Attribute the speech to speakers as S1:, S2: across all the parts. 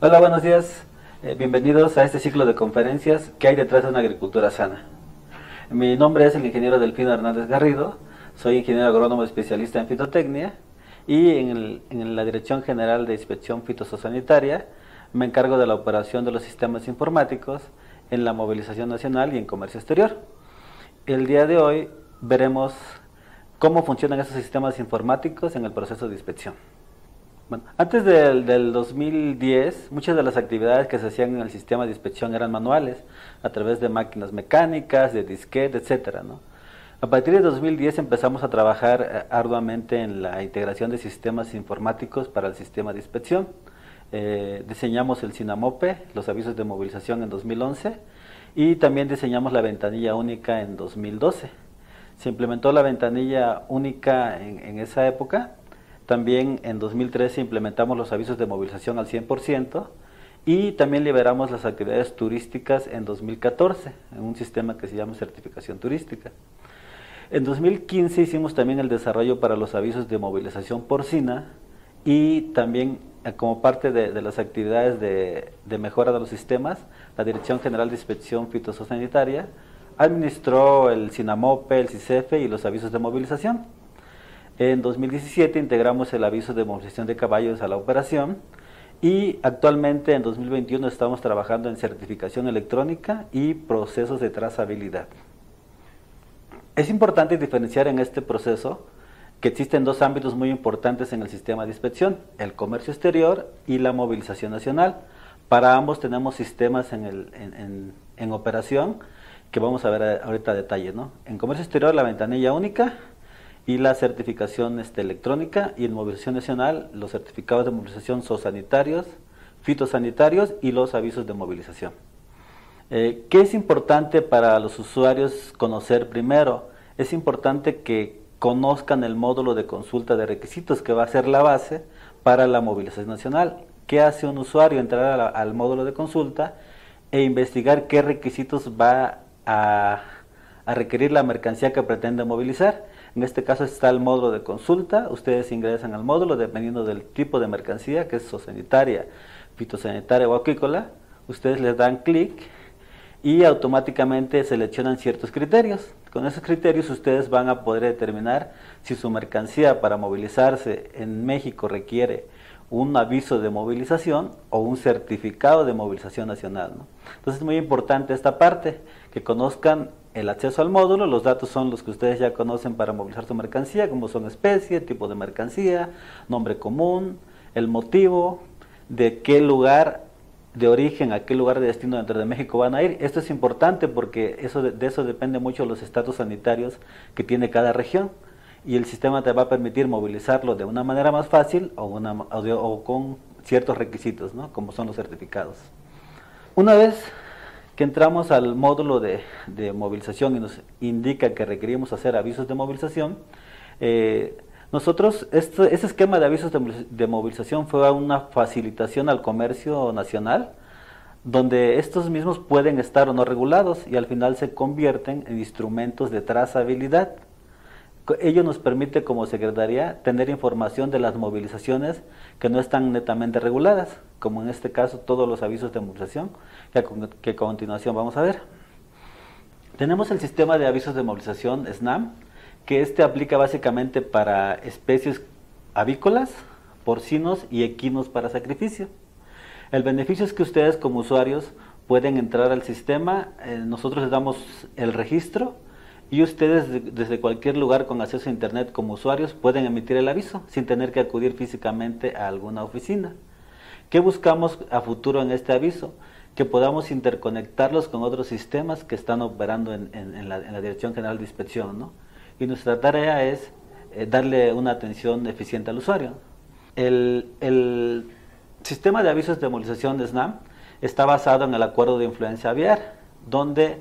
S1: Hola, buenos días. Eh, bienvenidos a este ciclo de conferencias que hay detrás de una agricultura sana. Mi nombre es el ingeniero Delfino Hernández Garrido, soy ingeniero agrónomo especialista en fitotecnia y en, en la Dirección General de Inspección Fitosanitaria me encargo de la operación de los sistemas informáticos en la movilización nacional y en comercio exterior. El día de hoy veremos cómo funcionan esos sistemas informáticos en el proceso de inspección. Bueno, antes del, del, 2010, muchas de las actividades que se hacían en el sistema de inspección eran manuales, a través de máquinas mecánicas, de disquete, etcétera, ¿no? A partir de 2010 empezamos a trabajar eh, arduamente en la integración de sistemas informáticos para el sistema de inspección. Eh, diseñamos el Sinamope, los avisos de movilización en 2011 y también diseñamos la ventanilla única en 2012. Se implementó la ventanilla única en, en esa época también en 2013 implementamos los avisos de movilización al 100% y también liberamos las actividades turísticas en 2014 en un sistema que se llama certificación turística. En 2015 hicimos también el desarrollo para los avisos de movilización porcina y también eh, como parte de, las actividades de, mejora de los sistemas, la Dirección General de Inspección Fitosanitaria administró el SINAMOPE, el CICEFE y los avisos de movilización. En 2017 integramos el aviso de movilización de caballos a la operación y actualmente en 2021 estamos trabajando en certificación electrónica y procesos de trazabilidad. Es importante diferenciar en este proceso que existen dos ámbitos muy importantes en el sistema de inspección, el comercio exterior y la movilización nacional. Para ambos tenemos sistemas en, el, en, en operación que vamos a ver ahorita a. En comercio exterior la ventanilla única, y la certificación este, electrónica y en movilización nacional los certificados de movilización zoosanitarios, fitosanitarios y los avisos de movilización. Eh, ¿Qué es importante para los usuarios conocer primero? Es importante que conozcan el módulo de consulta de requisitos que va a ser la base para la movilización nacional. ¿Qué hace un usuario? Entrar al módulo de consulta e investigar qué requisitos va a, a requerir la mercancía que pretende movilizar en este caso está el módulo de consulta. Ustedes ingresan al módulo dependiendo del tipo de mercancía, que es zoosanitaria, fitosanitaria o acuícola. Ustedes les dan clic y automáticamente seleccionan ciertos criterios. Con esos criterios ustedes van a poder determinar si su mercancía para movilizarse en México requiere un aviso de movilización o un certificado de movilización nacional. Entonces es muy importante esta parte, que conozcan el acceso al módulo, los datos son los que ustedes ya conocen para movilizar su mercancía, como son especie, tipo de mercancía, nombre común, el motivo, de qué lugar de origen, a qué lugar de destino dentro de México van a ir. Esto es importante porque eso de, eso depende mucho los estatus sanitarios que tiene cada región y el sistema te va a permitir movilizarlo de una manera más fácil o, o con ciertos requisitos, ¿no? como son los certificados. Una vez que entramos al módulo de, movilización y nos indica que requerimos hacer avisos de movilización, eh, nosotros, este, ese esquema de avisos de, movilización fue una facilitación al comercio nacional, donde estos mismos pueden estar o no regulados y al final se convierten en instrumentos de trazabilidad. Ello nos permite como Secretaría tener información de las movilizaciones que no están netamente reguladas, como en este caso todos los avisos de movilización, que a, continuación vamos a ver. Tenemos el sistema de avisos de movilización SNAM, que este aplica básicamente para especies avícolas, porcinos y equinos para sacrificio. El beneficio es que ustedes como usuarios pueden entrar al sistema, eh, nosotros les damos el registro, y ustedes desde cualquier lugar con acceso a Internet como usuarios pueden emitir el aviso sin tener que acudir físicamente a alguna oficina. ¿Qué buscamos a futuro en este aviso? Que podamos interconectarlos con otros sistemas que están operando en, la, Dirección General de Inspección. ¿no? Y nuestra tarea es eh, darle una atención eficiente al usuario. El, el sistema de avisos de movilización de SNAM está basado en el acuerdo de influencia aviar, donde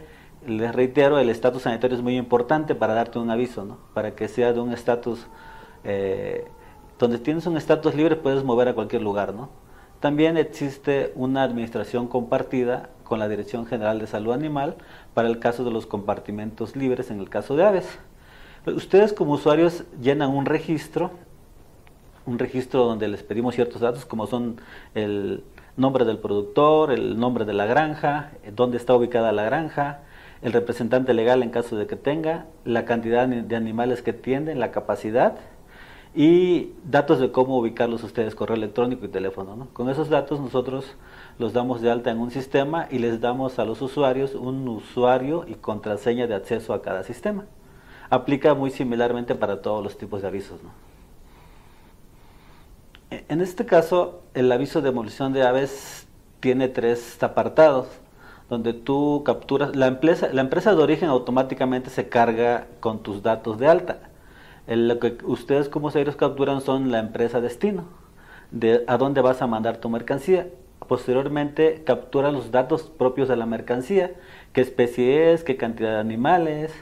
S1: les reitero, el estatus sanitario es muy importante para darte un aviso, ¿no? Para que sea de un estatus, eh, donde tienes un estatus libre puedes mover a cualquier lugar, ¿no? También existe una administración compartida con la Dirección General de Salud Animal para el caso de los compartimentos libres en el caso de aves. Ustedes como usuarios llenan un registro, un registro donde les pedimos ciertos datos como son el nombre del productor, el nombre de la granja, dónde está ubicada la granja, el representante legal en caso de que tenga, la cantidad de animales que tienden, la capacidad y datos de cómo ubicarlos ustedes, correo electrónico y teléfono. Con esos datos nosotros los damos de alta en un sistema y les damos a los usuarios un usuario y contraseña de acceso a cada sistema. Aplica muy similarmente para todos los tipos de avisos. E, en este caso, el aviso de demolición de aves tiene tres apartados, donde tú capturas, la empresa, la empresa de origen automáticamente se carga con tus datos de alta. Lo que ustedes como usuarios capturan son la empresa destino, de a dónde vas a mandar tu mercancía Posteriormente captura los datos propios de la mercancía, qué especie es, qué cantidad de animales,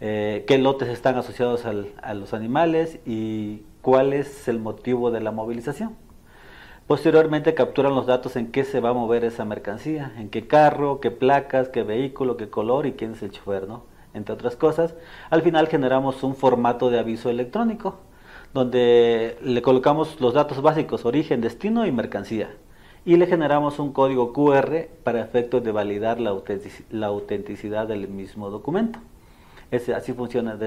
S1: eh, qué lotes están asociados a los animales y cuál es el motivo de la movilización. Posteriormente capturan los datos en qué se va a mover esa mercancía, en qué carro, qué placas, qué vehículo, qué color y quién es el chofer, ¿no? Entre otras cosas. Al final generamos un formato de aviso electrónico donde le colocamos los datos básicos, origen, destino y mercancía y le generamos un código QR para efectos de validar la, autenticidad del mismo documento. así funciona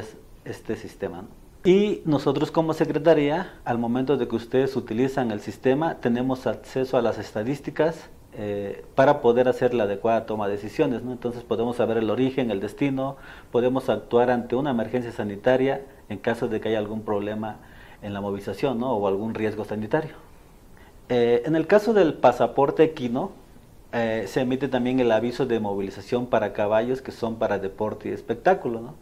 S1: este sistema. Y nosotros como Secretaría, al momento de que ustedes utilizan el sistema, tenemos acceso a las estadísticas eh, para poder hacer la adecuada toma de decisiones. Entonces podemos saber el origen, el destino, podemos actuar ante una emergencia sanitaria en caso de que haya algún problema en la movilización o algún riesgo sanitario. Eh, en el caso del pasaporte equino, eh, se emite también el aviso de movilización para caballos que son para deporte y espectáculo.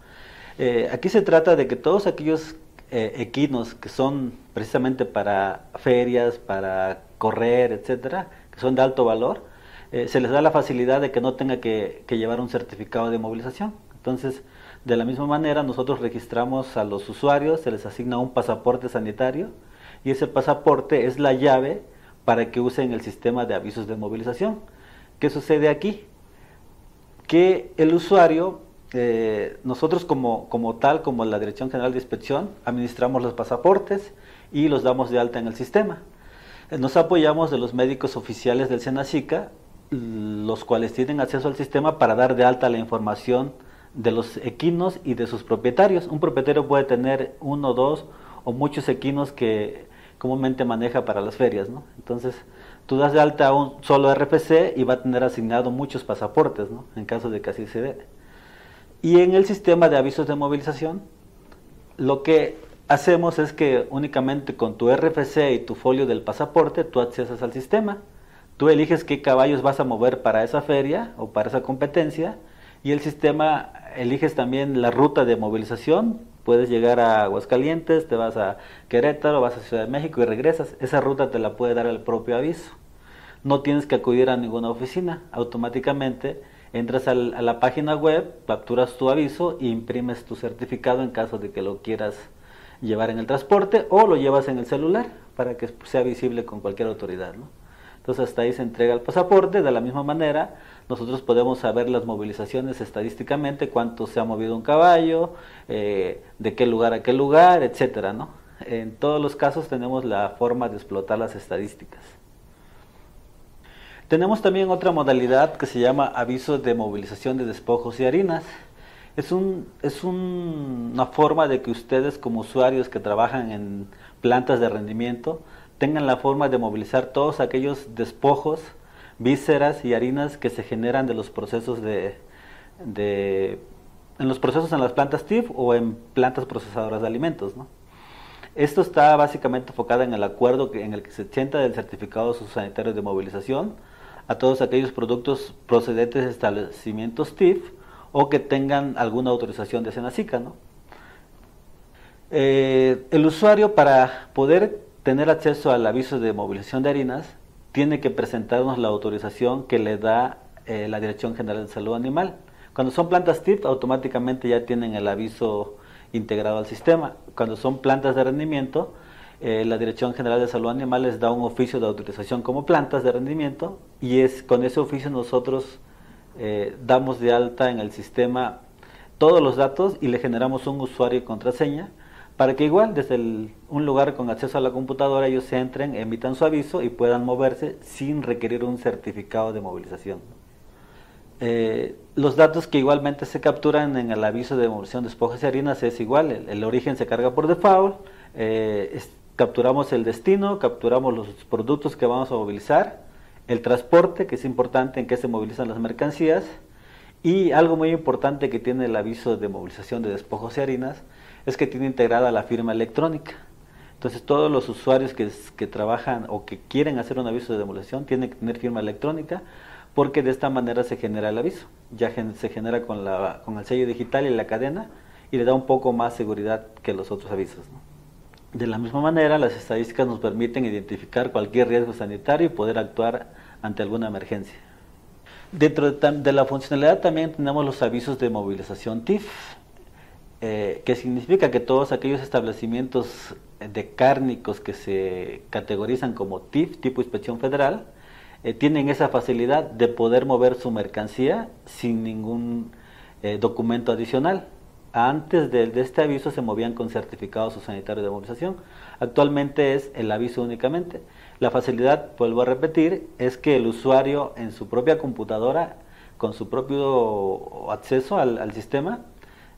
S1: Aquí se trata de que todos aquellos equinos que son precisamente para ferias, para correr, etcétera, son de alto valor, se les da la facilidad de que no tenga que, que llevar un certificado de movilización. Entonces, de la misma manera, nosotros registramos a los usuarios, se les asigna un pasaporte sanitario y ese pasaporte es la llave para que usen el sistema de avisos de movilización. ¿Qué sucede aquí? Que el usuario, eh, nosotros como, como tal, como la Dirección General de Inspección, administramos los pasaportes y los damos de alta en el sistema. Nos apoyamos de los médicos oficiales del Senacica, los cuales tienen acceso al sistema para dar de alta la información de los equinos y de sus propietarios. Un propietario puede tener uno, dos o muchos equinos que comúnmente maneja para las ferias, ¿no? Entonces, tú das de alta un solo RFC y va a tener asignado muchos pasaportes, ¿no? En caso de que así se dé. Y en el sistema de avisos de movilización, lo que hacemos es que únicamente con tu RFC y tu folio del pasaporte, tú accesas al sistema, tú eliges qué caballos vas a mover para esa feria o para esa competencia, y el sistema eliges también la ruta de movilización Puedes llegar a Aguascalientes, te vas a Querétaro, vas a Ciudad de México y regresas. Esa ruta te la puede dar el propio aviso. No tienes que acudir a ninguna oficina. Automáticamente entras a la página web, capturas tu aviso e imprimes tu certificado en caso de que lo quieras llevar en el transporte o lo llevas en el celular para que sea visible con cualquier autoridad. Entonces hasta ahí se entrega el pasaporte. De la misma manera, nosotros podemos saber las movilizaciones estadísticamente, cuánto se ha movido un caballo, eh, de qué lugar a qué lugar, etcétera, ¿no? En todos los casos tenemos la forma de explotar las estadísticas. Tenemos también otra modalidad que se llama aviso de movilización de despojos y harinas. Es, un, es una forma de que ustedes como usuarios que trabajan en plantas de rendimiento tengan la forma de movilizar todos aquellos despojos vísceras y harinas que se generan de los procesos de, en los procesos en las plantas TIF o en plantas procesadoras de alimentos. Esto está básicamente enfocado en el acuerdo en el que se sienta del certificado sanitario de movilización a todos aquellos productos procedentes de establecimientos TIF o que tengan alguna autorización de Senacica. ¿no? Eh, el usuario para poder tener acceso al aviso de movilización de harinas tiene que presentarnos la autorización que le da eh, la Dirección General de Salud Animal. Cuando son plantas TIP, automáticamente ya tienen el aviso integrado al sistema. Cuando son plantas de rendimiento, eh, la Dirección General de Salud Animal les da un oficio de autorización como plantas de rendimiento y es con ese oficio nosotros eh, damos de alta en el sistema todos los datos y le generamos un usuario y contraseña para que igual desde un lugar con acceso a la computadora ellos entren, emitan su aviso y puedan moverse sin requerir un certificado de movilización. Eh, los datos que igualmente se capturan en el aviso de movilización de despojos y harinas es igual, el, origen se carga por default, eh, capturamos el destino, capturamos los productos que vamos a movilizar, el transporte, que es importante en que se movilizan las mercancías, y algo muy importante que tiene el aviso de movilización de despojos y harinas es que tiene integrada la firma electrónica. Entonces todos los usuarios que, que trabajan o que quieren hacer un aviso de movilización tienen que tener firma electrónica porque de esta manera se genera el aviso. Ya se genera con, la, con el sello digital y la cadena y le da un poco más seguridad que los otros avisos. De la misma manera, las estadísticas nos permiten identificar cualquier riesgo sanitario y poder actuar ante alguna emergencia. Dentro de, la funcionalidad también tenemos los avisos de movilización TIF, eh, que significa que todos aquellos establecimientos de cárnicos que se categorizan como TIF, tipo inspección federal, eh, tienen esa facilidad de poder mover su mercancía sin ningún eh, documento adicional. Antes de, de, este aviso se movían con certificados sanitarios de movilización. Actualmente es el aviso únicamente. La facilidad, vuelvo a repetir, es que el usuario en su propia computadora, con su propio acceso al, sistema,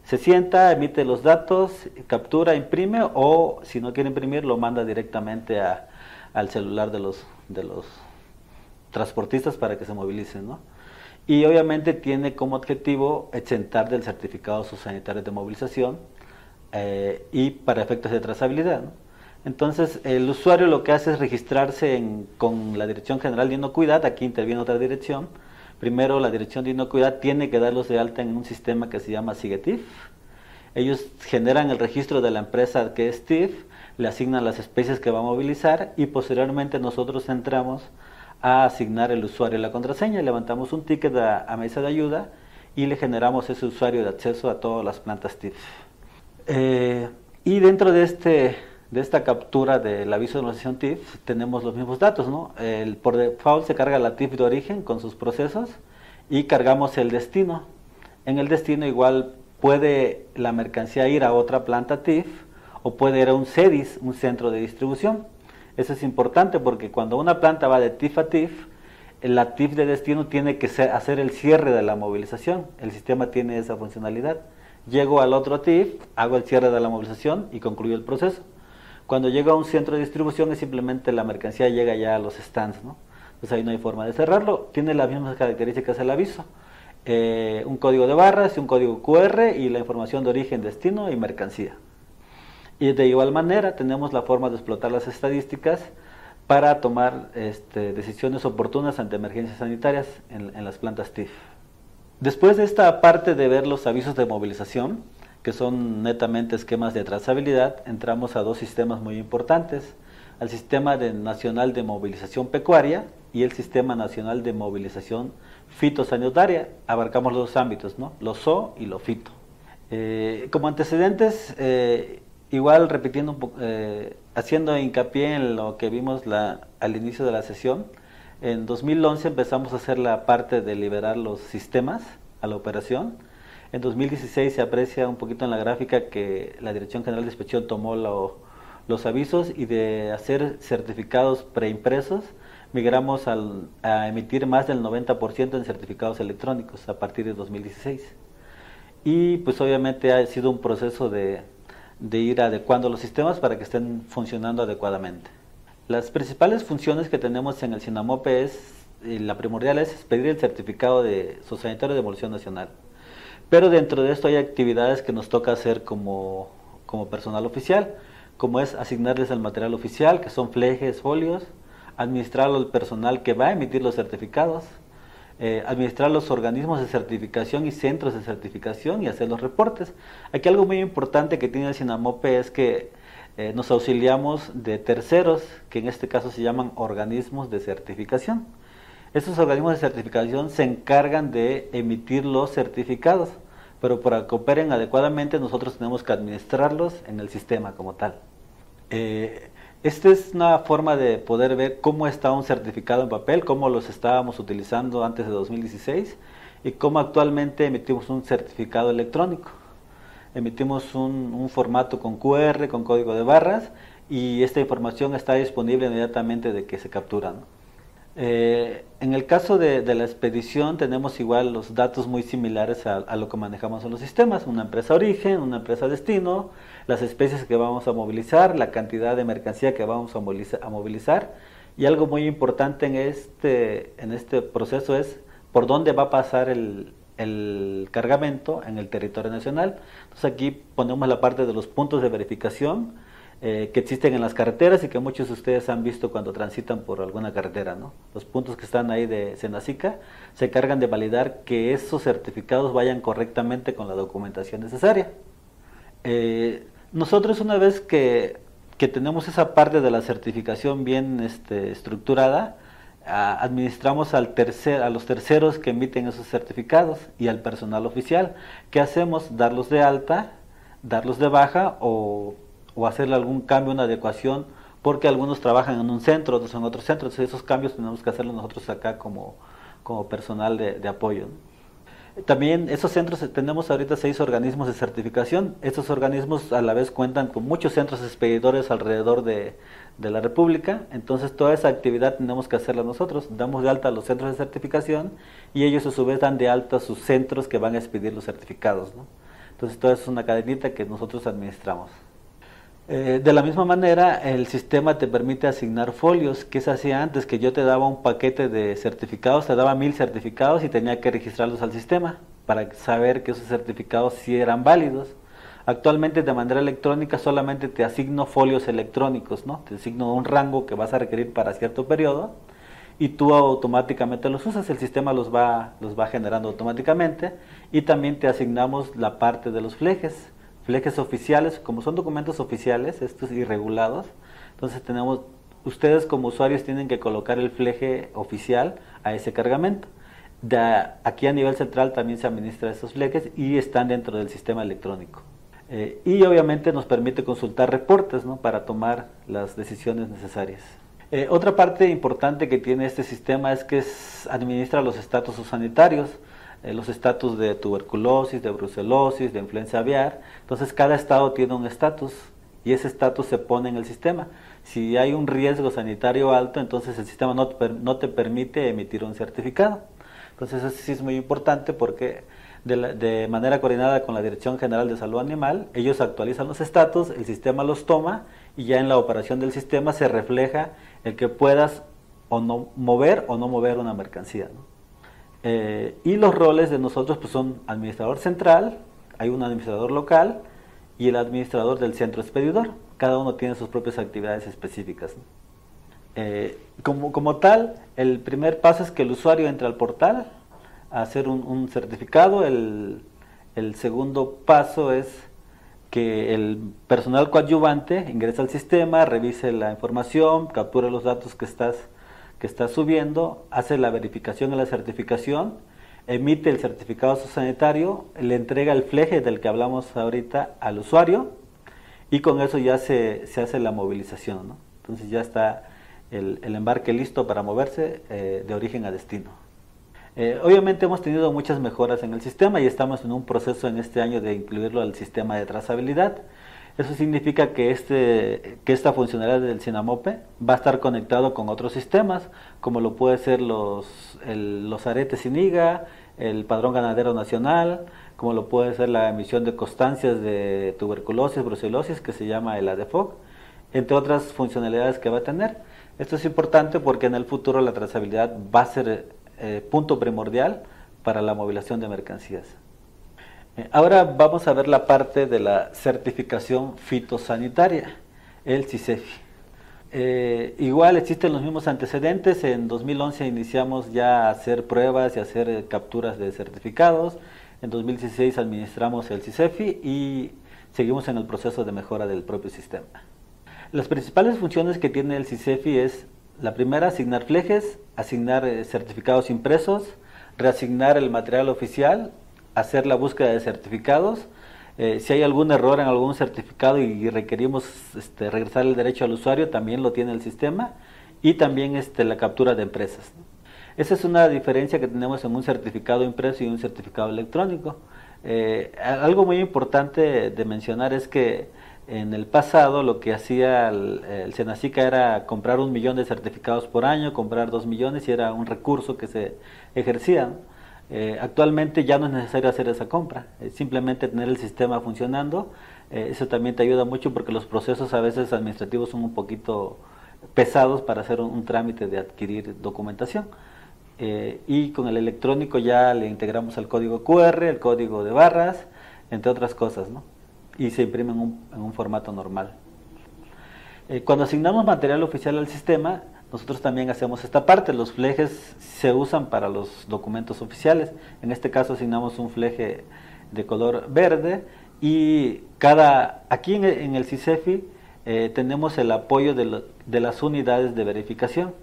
S1: se sienta, emite los datos, captura, imprime o si no quiere imprimir lo manda directamente al celular de los, de los transportistas para que se movilicen. ¿no? Y obviamente tiene como objetivo exentar del certificado sus sanitarios de movilización eh, y para efectos de trazabilidad. Entonces, el usuario lo que hace es registrarse con la Dirección General de Inocuidad, aquí interviene otra dirección. Primero, la Dirección de Inocuidad tiene que darlos de alta en un sistema que se llama SIGETIF. Ellos generan el registro de la empresa que es TIF, le asignan las especies que va a movilizar y posteriormente nosotros entramos a asignar el usuario la contraseña, levantamos un ticket a, mesa de ayuda y le generamos ese usuario de acceso a todas las plantas TIF. Eh, y dentro de este de esta captura del aviso de movilización TIF tenemos los mismos datos, ¿no? El, por default se carga la TIF de origen con sus procesos y cargamos el destino. En el destino igual puede la mercancía ir a otra planta TIF o puede ir a un CEDIS, un centro de distribución. Eso es importante porque cuando una planta va de TIF a TIF, la TIF de destino tiene que hacer el cierre de la movilización. El sistema tiene esa funcionalidad. Llego al otro TIF, hago el cierre de la movilización y concluyo el proceso. Cuando llega a un centro de distribución es simplemente la mercancía llega ya a los stands, ¿no? Pues ahí no hay forma de cerrarlo. Tiene las mismas características el aviso. Eh, un código de barras un código QR y la información de origen, destino y mercancía. Y de igual manera tenemos la forma de explotar las estadísticas para tomar este, decisiones oportunas ante emergencias sanitarias en, en las plantas TIF. Después de esta parte de ver los avisos de movilización, que son netamente esquemas de trazabilidad, entramos a dos sistemas muy importantes, al Sistema Nacional de Movilización Pecuaria y el Sistema Nacional de Movilización Fitosanitaria. Abarcamos los dos ámbitos, ¿no? lo ZO y lo fito. Eh, como antecedentes, eh, igual repitiendo eh, haciendo hincapié en lo que vimos la, al inicio de la sesión, en 2011 empezamos a hacer la parte de liberar los sistemas a la operación, en 2016 se aprecia un poquito en la gráfica que la Dirección General de Inspección tomó los avisos y de hacer certificados preimpresos migramos a emitir más del 90% en certificados electrónicos a partir de 2016. Y pues obviamente ha sido un proceso de, de ir adecuando los sistemas para que estén funcionando adecuadamente. Las principales funciones que tenemos en el SINAMOPE es, la primordial es pedir el certificado de Societario de Evolución Nacional. Pero dentro de esto hay actividades que nos toca hacer como, personal oficial, como es asignarles el material oficial, que son flejes, folios, administrar al personal que va a emitir los certificados, eh, administrar los organismos de certificación y centros de certificación y hacer los reportes. Aquí algo muy importante que tiene el SINAMOPE es que eh, nos auxiliamos de terceros, que en este caso se llaman organismos de certificación. Estos organismos de certificación se encargan de emitir los certificados, pero para que operen adecuadamente nosotros tenemos que administrarlos en el sistema como tal. Eh, esta es una forma de poder ver cómo está un certificado en papel, cómo los estábamos utilizando antes de 2016 y cómo actualmente emitimos un certificado electrónico. emitimos un, formato con QR, con código de barras, y esta información está disponible inmediatamente de que se captura. Eh, en el caso de, la expedición tenemos igual los datos muy similares a, lo que manejamos en los sistemas, una empresa origen, una empresa destino, las especies que vamos a movilizar, la cantidad de mercancía que vamos a movilizar, y algo muy importante en este, en este proceso es por dónde va a pasar el, el cargamento en el territorio nacional. Entonces aquí ponemos la parte de los puntos de verificación, eh, que existen en las carreteras y que muchos de ustedes han visto cuando transitan por alguna carretera. ¿no? Los puntos que están ahí de Senacica se cargan de validar que esos certificados vayan correctamente con la documentación necesaria. Eh, nosotros una vez que, que, tenemos esa parte de la certificación bien este, estructurada, administramos al tercer, a los terceros que emiten esos certificados y al personal oficial. ¿Qué hacemos? Darlos de alta, darlos de baja o o hacerle algún cambio, una adecuación, porque algunos trabajan en un centro, otros en otro centro, entonces esos cambios tenemos que hacerlos nosotros acá como, como personal de, apoyo. También esos centros, tenemos ahorita seis organismos de certificación, estos organismos a la vez cuentan con muchos centros expedidores alrededor de, de la República, entonces toda esa actividad tenemos que hacerla nosotros, damos de alta a los centros de certificación y ellos a su vez dan de alta sus centros que van a expedir los certificados. Entonces toda es una cadenita que nosotros administramos. Eh, de la misma manera, el sistema te permite asignar folios, que se hacía antes, que yo te daba un paquete de certificados, te daba mil certificados y tenía que registrarlos al sistema para saber que esos certificados sí eran válidos. Actualmente de manera electrónica solamente te asigno folios electrónicos, ¿no? Te asigno un rango que vas a requerir para cierto periodo y tú automáticamente los usas, el sistema los va, los va generando automáticamente y también te asignamos la parte de los flejes flejes oficiales, como son documentos oficiales, estos irregulados, entonces tenemos, ustedes como usuarios tienen que colocar el fleje oficial a ese cargamento. De aquí a nivel central también se administra esos flejes y están dentro del sistema electrónico. Eh, y obviamente nos permite consultar reportes ¿no? para tomar las decisiones necesarias. Eh, otra parte importante que tiene este sistema es que administra los estatus sanitarios. Eh, los estatus de tuberculosis, de brucelosis, de influenza aviar. Entonces cada estado tiene un estatus y ese estatus se pone en el sistema. Si hay un riesgo sanitario alto, entonces el sistema no, te permite emitir un certificado. Entonces eso sí es muy importante porque de, manera coordinada con la Dirección General de Salud Animal, ellos actualizan los estatus, el sistema los toma y ya en la operación del sistema se refleja el que puedas o no mover o no mover una mercancía. Eh, y los roles de nosotros pues, son administrador central, hay un administrador local y el administrador del centro expedidor. Cada uno tiene sus propias actividades específicas. Eh, como, como, tal, el primer paso es que el usuario entre al portal a hacer un, certificado. El, el, segundo paso es que el personal coadyuvante ingrese al sistema, revise la información, capture los datos que estás que está subiendo, hace la verificación y la certificación, emite el certificado sanitario, le entrega el fleje del que hablamos ahorita al usuario y con eso ya se, hace la movilización. Entonces ya está el, embarque listo para moverse eh, de origen a destino. Eh, obviamente hemos tenido muchas mejoras en el sistema y estamos en un proceso en este año de incluirlo al sistema de trazabilidad. Eso significa que, este, que esta funcionalidad del Sinamope va a estar conectado con otros sistemas, como lo puede ser los, los aretes INIGA, el Padrón Ganadero Nacional, como lo puede ser la emisión de constancias de tuberculosis, brucelosis, que se llama el ADEFOC, entre otras funcionalidades que va a tener. Esto es importante porque en el futuro la trazabilidad va a ser eh, punto primordial para la movilización de mercancías. Eh, ahora vamos a ver la parte de la certificación fitosanitaria, el CICEFI. Eh, igual existen los mismos antecedentes, en 2011 iniciamos ya a hacer pruebas y hacer eh, capturas de certificados, en 2016 administramos el CICEFI y seguimos en el proceso de mejora del propio sistema. Las principales funciones que tiene el CICEFI es la primera, asignar flejes, asignar certificados impresos, reasignar el material oficial hacer la búsqueda de certificados. Eh, si hay algún error en algún certificado y requerimos este, regresar el derecho al usuario, también lo tiene el sistema. Y también este, la captura de empresas. Esa es una diferencia que tenemos en un certificado impreso y un certificado electrónico. Eh, algo muy importante de mencionar es que en el pasado lo que hacía el, el, Senacica era comprar un millón de certificados por año, comprar dos millones y era un recurso que se ejercía. Eh, actualmente ya no es necesario hacer esa compra, simplemente tener el sistema funcionando. Eh, eso también te ayuda mucho porque los procesos a veces administrativos son un poquito pesados para hacer un, trámite de adquirir documentación. Eh, y con el electrónico ya le integramos el código QR, el código de barras, entre otras cosas, ¿no? y se imprime en un formato normal. cuando asignamos material oficial al sistema, nosotros también hacemos esta parte. Los flejes se usan para los documentos oficiales. En este caso asignamos un fleje de color verde y cada aquí en, el CICEFI eh, tenemos el apoyo de, las unidades de verificación.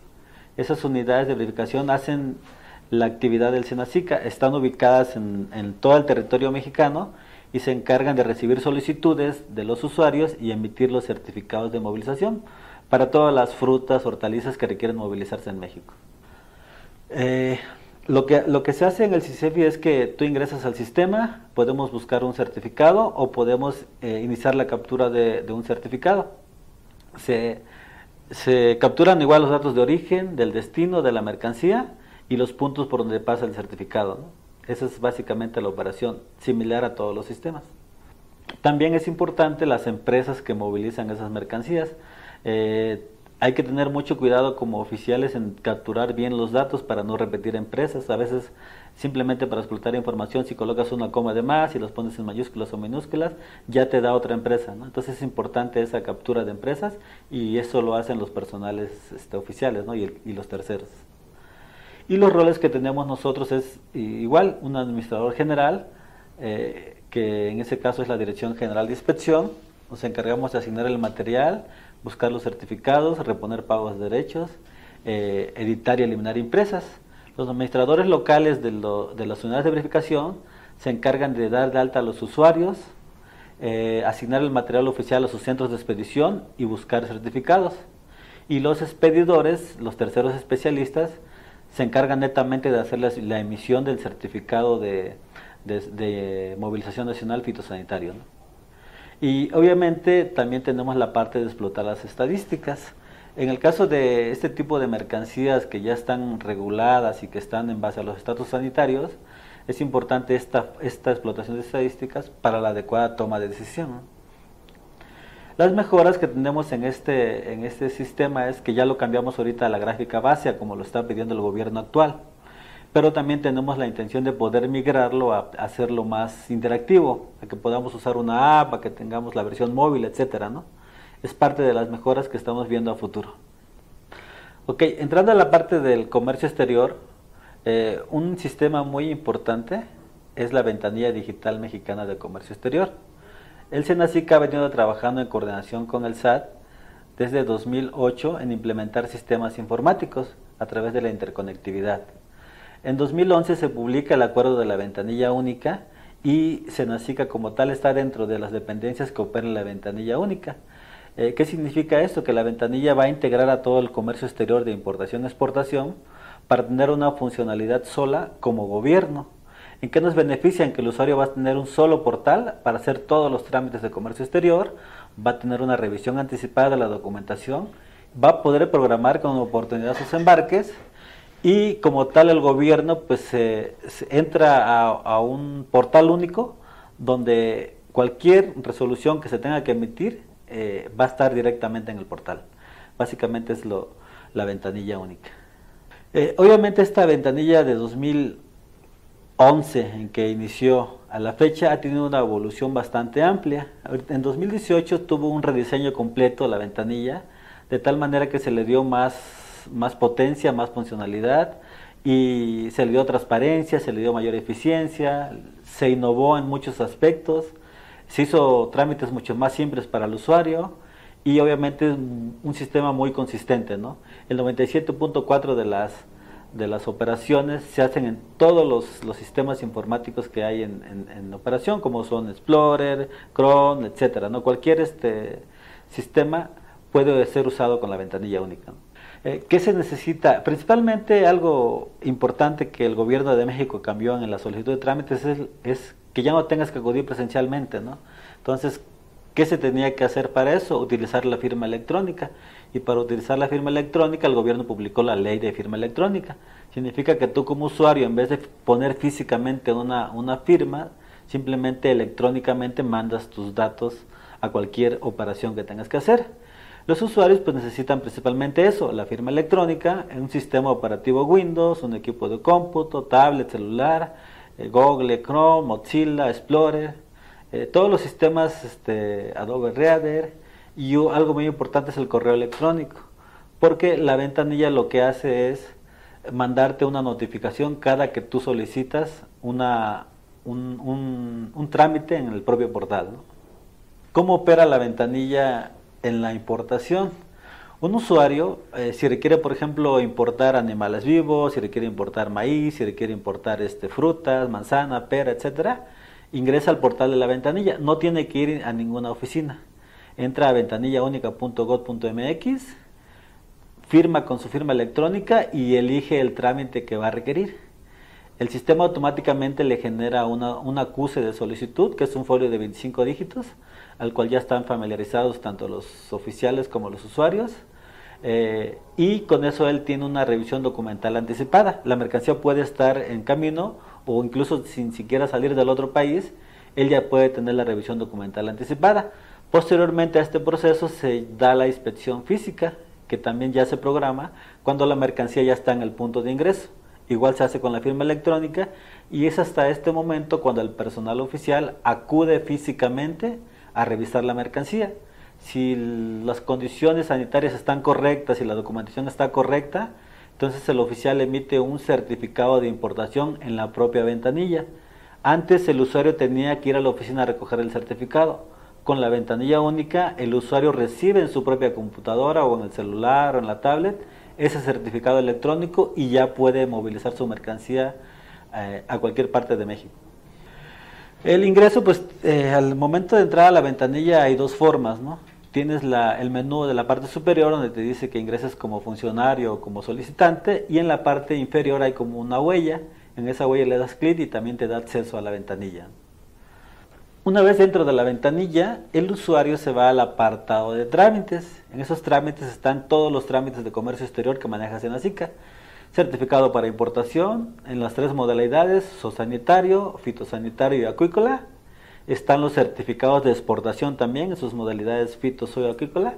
S1: Esas unidades de verificación hacen la actividad del SENACICA, están ubicadas en, en todo el territorio mexicano y se encargan de recibir solicitudes de los usuarios y emitir los certificados de movilización para todas las frutas, hortalizas que requieren movilizarse en México. Eh, lo, que, lo que se hace en el CICEFI es que tú ingresas al sistema, podemos buscar un certificado o podemos eh, iniciar la captura de, un certificado. Se, capturan igual los datos de origen, del destino, de la mercancía y los puntos por donde pasa el certificado. Esa es básicamente la operación, similar a todos los sistemas. También es importante las empresas que movilizan esas mercancías. Eh, hay que tener mucho cuidado como oficiales en capturar bien los datos para no repetir empresas. A veces simplemente para explotar información, si colocas una coma de más y los pones en mayúsculas o minúsculas, ya te da otra empresa. Entonces es importante esa captura de empresas y eso lo hacen los personales este, oficiales y, los terceros. Y los roles que tenemos nosotros es igual, un administrador general, eh, que en ese caso es la Dirección General de Inspección, nos encargamos de asignar el material, buscar los certificados, reponer pagos de derechos, eh, editar y eliminar impresas. Los administradores locales de, las unidades de verificación se encargan de dar de alta a los usuarios, eh, asignar el material oficial a sus centros de expedición y buscar certificados. Y los expedidores, los terceros especialistas, se encargan netamente de hacer la, emisión del certificado de, movilización nacional fitosanitario. Y obviamente también tenemos la parte de explotar las estadísticas. En el caso de este tipo de mercancías que ya están reguladas y que están en base a los estatus sanitarios, es importante esta, esta explotación de estadísticas para la adecuada toma de decisión. Las mejoras que tenemos en este, en este sistema es que ya lo cambiamos ahorita a la gráfica base, como lo está pidiendo el gobierno actual pero también tenemos la intención de poder migrarlo a, hacerlo más interactivo, a que podamos usar una app, a que tengamos la versión móvil, etcétera, ¿no? Es parte de las mejoras que estamos viendo a futuro. Ok, entrando a la parte del comercio exterior, eh, un sistema muy importante es la ventanilla digital mexicana de comercio exterior. El SENACIC ha venido trabajando en coordinación con el SAT desde 2008 en implementar sistemas informáticos a través de la interconectividad. En 2011 se publica el acuerdo de la ventanilla única y Senacica como tal está dentro de las dependencias que operan la ventanilla única. Eh, ¿Qué significa esto? Que la ventanilla va a integrar a todo el comercio exterior de importación-exportación para tener una funcionalidad sola como gobierno. ¿En qué nos beneficia? En que el usuario va a tener un solo portal para hacer todos los trámites de comercio exterior, va a tener una revisión anticipada de la documentación, va a poder programar con oportunidad sus embarques y como tal el gobierno pues entra a, un portal único donde cualquier resolución que se tenga que emitir eh, va a estar directamente en el portal. Básicamente es lo, la ventanilla única. Eh, obviamente esta ventanilla de 2011 en que inició a la fecha ha tenido una evolución bastante amplia. En 2018 tuvo un rediseño completo la ventanilla de tal manera que se le dio más más potencia, más funcionalidad y se le dio transparencia, se le dio mayor eficiencia, se innovó en muchos aspectos, se hizo trámites mucho más simples para el usuario y obviamente un sistema muy consistente. ¿no? El 97.4 de las, de las operaciones se hacen en todos los, los sistemas informáticos que hay en, en, operación, como son Explorer, Chrome, etcétera. ¿no? Cualquier este sistema puede ser usado con la ventanilla única. Eh, ¿Qué se necesita? Principalmente algo importante que el gobierno de México cambió en la solicitud de trámites es, es que ya no tengas que acudir presencialmente, ¿no? Entonces, ¿qué se tenía que hacer para eso? Utilizar la firma electrónica. Y para utilizar la firma electrónica, el gobierno publicó la ley de firma electrónica. Significa que tú como usuario, en vez de poner físicamente una, una firma, simplemente electrónicamente mandas tus datos a cualquier operación que tengas que hacer. Los usuarios pues necesitan principalmente eso, la firma electrónica, un sistema operativo Windows, un equipo de cómputo, tablet, celular, eh, Google, Chrome, Mozilla, Explorer, eh, todos los sistemas este, Adobe Reader y algo muy importante es el correo electrónico, porque la ventanilla lo que hace es mandarte una notificación cada que tú solicitas una, un, un, trámite en el propio portal. ¿Cómo opera la ventanilla en la importación. Un usuario, eh, si requiere, por ejemplo, importar animales vivos, si requiere importar maíz, si requiere importar este, frutas, manzana, pera, etcétera, ingresa al portal de la ventanilla. No tiene que ir a ninguna oficina. Entra a ventanillaúnica.gov.mx, firma con su firma electrónica y elige el trámite que va a requerir. El sistema automáticamente le genera una, un acuse de solicitud, que es un folio de 25 dígitos, al cual ya están familiarizados tanto los oficiales como los usuarios. Eh, y con eso él tiene una revisión documental anticipada. La mercancía puede estar en camino o incluso sin siquiera salir del otro país, él ya puede tener la revisión documental anticipada. Posteriormente a este proceso se da la inspección física, que también ya se programa cuando la mercancía ya está en el punto de ingreso. Igual se hace con la firma electrónica y es hasta este momento cuando el personal oficial acude físicamente a revisar la mercancía. Si las condiciones sanitarias están correctas y la documentación está correcta, entonces el oficial emite un certificado de importación en la propia ventanilla. Antes el usuario tenía que ir a la oficina a recoger el certificado. Con la ventanilla única, el usuario recibe en su propia computadora o en el celular o en la tablet ese certificado electrónico y ya puede movilizar su mercancía eh, a cualquier parte de México. El ingreso, pues eh, al momento de entrar a la ventanilla hay dos formas, ¿no? Tienes el menú de la parte superior donde te dice que ingreses como funcionario o como solicitante y en la parte inferior hay como una huella. En esa huella le das clic y también te da acceso a la ventanilla. Una vez dentro de la ventanilla, el usuario se va al apartado de trámites. En esos trámites están todos los trámites de comercio exterior que manejas en ASICA. Certificado para importación en las tres modalidades, zoosanitario, fitosanitario y acuícola. Están los certificados de exportación también en sus modalidades fito, y acuícola.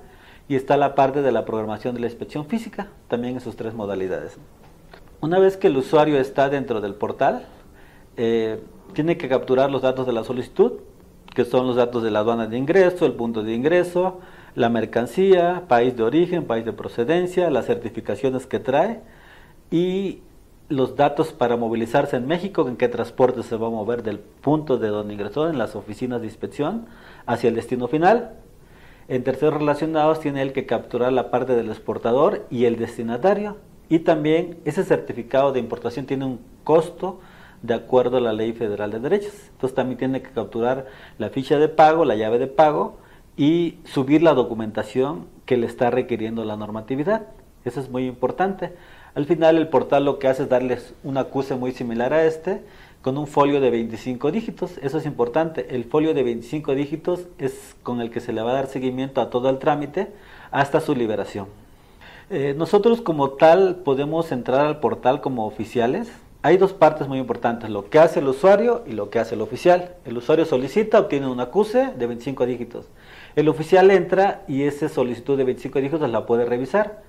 S1: Y está la parte de la programación de la inspección física, también en sus tres modalidades. Una vez que el usuario está dentro del portal, eh, tiene que capturar los datos de la solicitud, que son los datos de la aduana de ingreso, el punto de ingreso, la mercancía, país de origen, país de procedencia, las certificaciones que trae y los datos para movilizarse en México, en qué transporte se va a mover del punto de donde ingresó en las oficinas de inspección hacia el destino final. En terceros relacionados tiene él que capturar la parte del exportador y el destinatario. Y también ese certificado de importación tiene un costo de acuerdo a la Ley Federal de Derechos. Entonces también tiene que capturar la ficha de pago, la llave de pago y subir la documentación que le está requiriendo la normatividad. Eso es muy importante. Al final el portal lo que hace es darles un acuse muy similar a este con un folio de 25 dígitos. Eso es importante. El folio de 25 dígitos es con el que se le va a dar seguimiento a todo el trámite hasta su liberación. Eh, nosotros como tal podemos entrar al portal como oficiales, hay dos partes muy importantes, lo que hace el usuario y lo que hace el oficial. El usuario solicita, obtiene un acuse de 25 dígitos. El oficial entra y esa solicitud de 25 dígitos la puede revisar.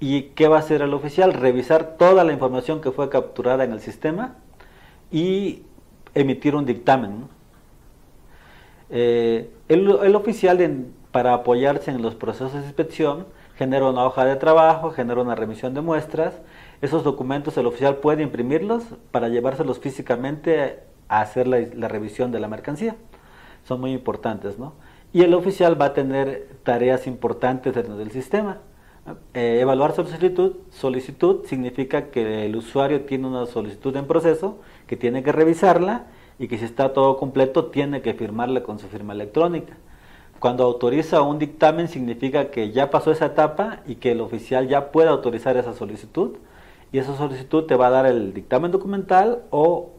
S1: ¿Y qué va a hacer el oficial? Revisar toda la información que fue capturada en el sistema y emitir un dictamen. Eh, el, oficial, para apoyarse en los procesos de inspección, genera una hoja de trabajo, genera una remisión de muestras esos documentos el oficial puede imprimirlos para llevárselos físicamente a hacer la, revisión de la mercancía. Son muy importantes, ¿no? Y el oficial va a tener tareas importantes dentro del sistema. Eh, evaluar solicitud, solicitud significa que el usuario tiene una solicitud en proceso, que tiene que revisarla y que si está todo completo tiene que firmarla con su firma electrónica. Cuando autoriza un dictamen significa que ya pasó esa etapa y que el oficial ya puede autorizar esa solicitud y esa solicitud te va a dar el dictamen documental o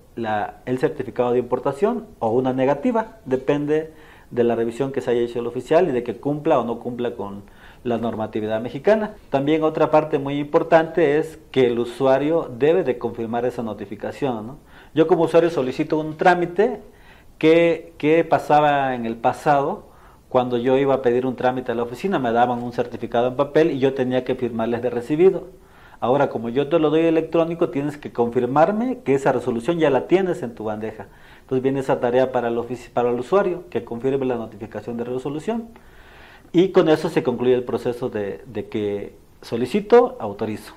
S1: el certificado de importación o una negativa, depende de la revisión que se haya hecho el oficial y de que cumpla o no cumpla con la normatividad mexicana. También otra parte muy importante es que el usuario debe de confirmar esa notificación. Yo como usuario solicito un trámite que, que pasaba en el pasado cuando yo iba a pedir un trámite a la oficina, me daban un certificado en papel y yo tenía que firmarles de recibido. Ahora, como yo te lo doy electrónico, tienes que confirmarme que esa resolución ya la tienes en tu bandeja. Entonces viene esa tarea para el, para el usuario, que confirme la notificación de resolución. Y con eso se concluye el proceso de, que solicito, autorizo.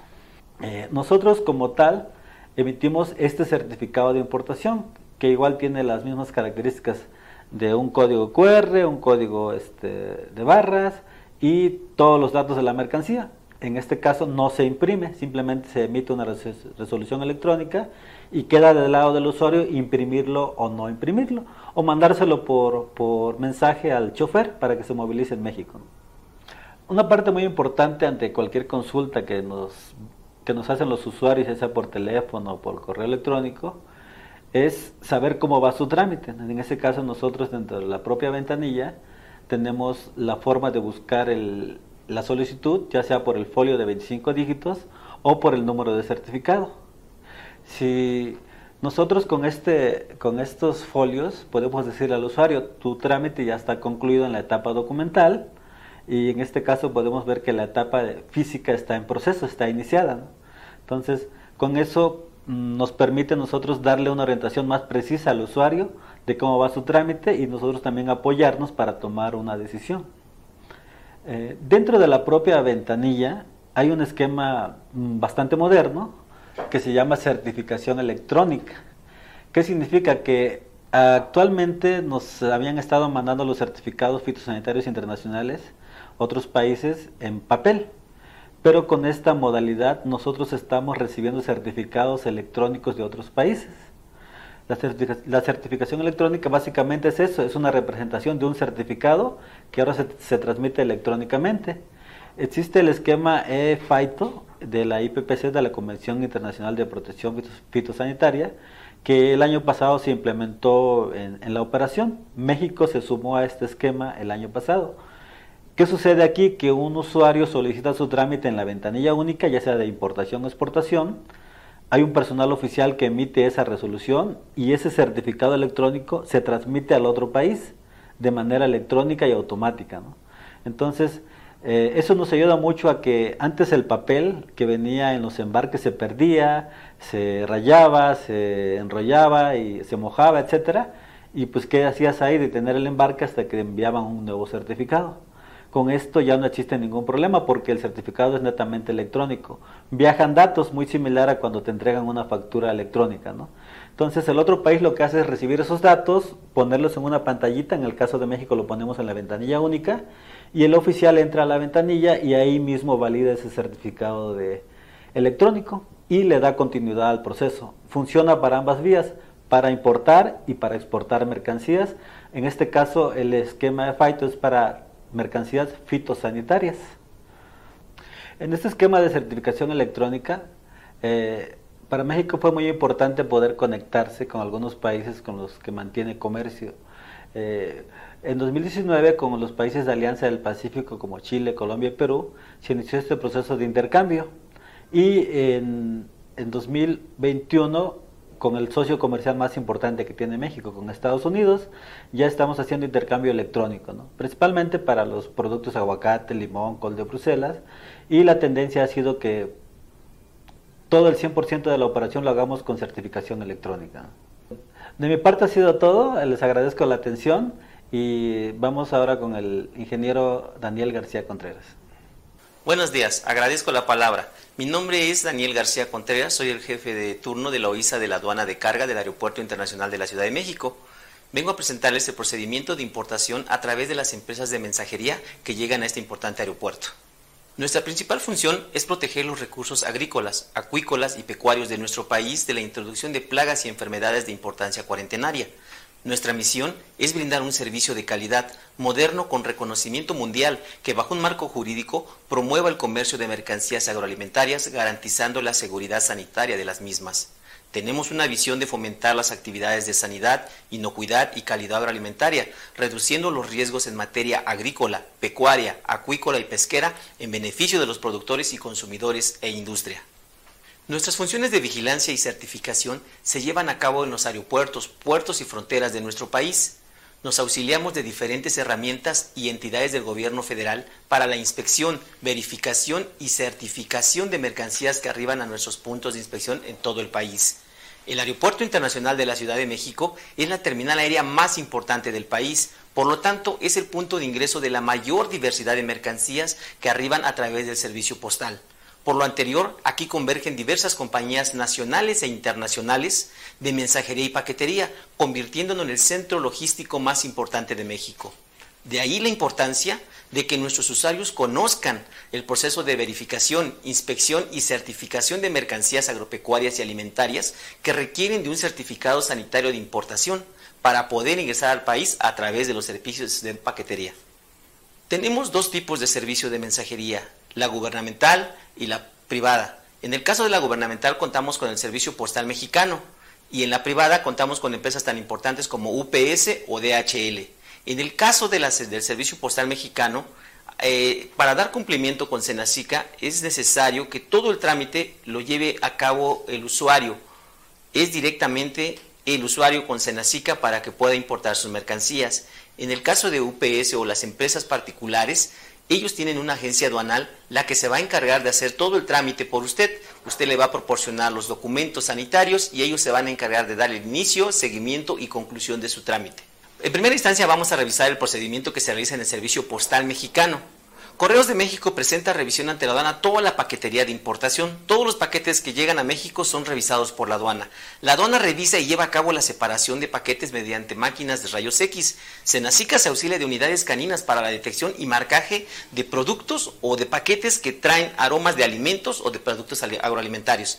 S1: Eh, nosotros como tal emitimos este certificado de importación, que igual tiene las mismas características de un código QR, un código este, de barras y todos los datos de la mercancía. En este caso no se imprime, simplemente se emite una resolución electrónica y queda del lado del usuario imprimirlo o no imprimirlo, o mandárselo por, por mensaje al chofer para que se movilice en México. Una parte muy importante ante cualquier consulta que nos, que nos hacen los usuarios, ya sea por teléfono o por correo electrónico, es saber cómo va su trámite. En este caso nosotros dentro de la propia ventanilla tenemos la forma de buscar el, la solicitud, ya sea por el folio de 25 dígitos o por el número de certificado. Si nosotros con, este, con estos folios podemos decirle al usuario, tu trámite ya está concluido en la etapa documental y en este caso podemos ver que la etapa física está en proceso, está iniciada. Entonces, con eso mm, nos permite nosotros darle una orientación más precisa al usuario de cómo va su trámite y nosotros también apoyarnos para tomar una decisión. Eh, dentro de la propia ventanilla hay un esquema mm, bastante moderno que se llama certificación electrónica. ¿Qué significa? Que actualmente nos habían estado mandando los certificados fitosanitarios internacionales otros países en papel, pero con esta modalidad nosotros estamos recibiendo certificados electrónicos de otros países. La, certificación electrónica básicamente es eso, es una representación de un certificado que ahora se, transmite electrónicamente. Existe el esquema e-FITO de la IPPC, de la Convención Internacional de Protección Fitosanitaria, que el año pasado se implementó en, la operación. México se sumó a este esquema el año pasado. ¿Qué sucede aquí? Que un usuario solicita su trámite en la ventanilla única, ya sea de importación o exportación, hay un personal oficial que emite esa resolución y ese certificado electrónico se transmite al otro país de manera electrónica y automática. Entonces, eh, eso nos ayuda mucho a que antes el papel que venía en los embarques se perdía, se rayaba, se enrollaba y se mojaba, etcétera. Y pues, ¿qué hacías ahí de tener el embarque hasta que enviaban un nuevo certificado? Con esto ya no existe ningún problema porque el certificado es netamente electrónico. Viajan datos muy similar a cuando te entregan una factura electrónica, ¿no? Entonces el otro país lo que hace es recibir esos datos, ponerlos en una pantallita, en el caso de México lo ponemos en la ventanilla única, y el oficial entra a la ventanilla y ahí mismo valida ese certificado de electrónico y le da continuidad al proceso. Funciona para ambas vías, para importar y para exportar mercancías. En este caso el esquema de FITO es para mercancías fitosanitarias. En este esquema de certificación electrónica, eh, para México fue muy importante poder conectarse con algunos países con los que mantiene comercio. Eh, en 2019, con los países de Alianza del Pacífico como Chile, Colombia y Perú, se inició este proceso de intercambio. Y en, en 2021 con el socio comercial más importante que tiene México, con Estados Unidos, ya estamos haciendo intercambio electrónico, principalmente para los productos aguacate, limón, col de Bruselas, y la tendencia ha sido que todo el 100% de la operación lo hagamos con certificación electrónica. De mi parte ha sido todo, les agradezco la atención y vamos ahora con el ingeniero Daniel García Contreras.
S2: Buenos días, agradezco la palabra. Mi nombre es Daniel García Contreras, soy el jefe de turno de la OISA de la aduana de carga del Aeropuerto Internacional de la Ciudad de México. Vengo a presentarles el procedimiento de importación a través de las empresas de mensajería que llegan a este importante aeropuerto. Nuestra principal función es proteger los recursos agrícolas, acuícolas y pecuarios de nuestro país de la introducción de plagas y enfermedades de importancia cuarentenaria. Nuestra misión es brindar un servicio de calidad, moderno con reconocimiento mundial, que bajo un marco jurídico promueva el comercio de mercancías agroalimentarias, garantizando la seguridad sanitaria de las mismas. Tenemos una visión de fomentar las actividades de sanidad, inocuidad y calidad agroalimentaria, reduciendo los riesgos en materia agrícola, pecuaria, acuícola y pesquera en beneficio de los productores y consumidores e industria. Nuestras funciones de vigilancia y certificación se llevan a cabo en los aeropuertos, puertos y fronteras de nuestro país. Nos auxiliamos de diferentes herramientas y entidades del gobierno federal para la inspección, verificación y certificación de mercancías que arriban a nuestros puntos de inspección en todo el país. El Aeropuerto Internacional de la Ciudad de México es la terminal aérea más importante del país, por lo tanto es el punto de ingreso de la mayor diversidad de mercancías que arriban a través del servicio postal. Por lo anterior, aquí convergen diversas compañías nacionales e internacionales de mensajería y paquetería, convirtiéndonos en el centro logístico más importante de México. De ahí la importancia de que nuestros usuarios conozcan el proceso de verificación, inspección y certificación de mercancías agropecuarias y alimentarias que requieren de un certificado sanitario de importación para poder ingresar al país a través de los servicios de paquetería. Tenemos dos tipos de servicio de mensajería, la gubernamental y la privada. En el caso de la gubernamental contamos con el Servicio Postal Mexicano y en la privada contamos con empresas tan importantes como UPS o DHL. En el caso de del Servicio Postal Mexicano, eh, para dar cumplimiento con Senacica es necesario que todo el trámite lo lleve a cabo el usuario. Es directamente el usuario con Senacica para que pueda importar sus mercancías. En el caso de UPS o las empresas particulares, ellos tienen una agencia aduanal la que se va a encargar de hacer todo el trámite por usted. Usted le va a proporcionar los documentos sanitarios y ellos se van a encargar de dar el inicio, seguimiento y conclusión de su trámite. En primera instancia vamos a revisar el procedimiento que se realiza en el Servicio Postal Mexicano. Correos de México presenta revisión ante la aduana toda la paquetería de importación. Todos los paquetes que llegan a México son revisados por la aduana. La aduana revisa y lleva a cabo la separación de paquetes mediante máquinas de rayos X. Senacica se auxilia de unidades caninas para la detección y marcaje de productos o de paquetes que traen aromas de alimentos o de productos agroalimentarios.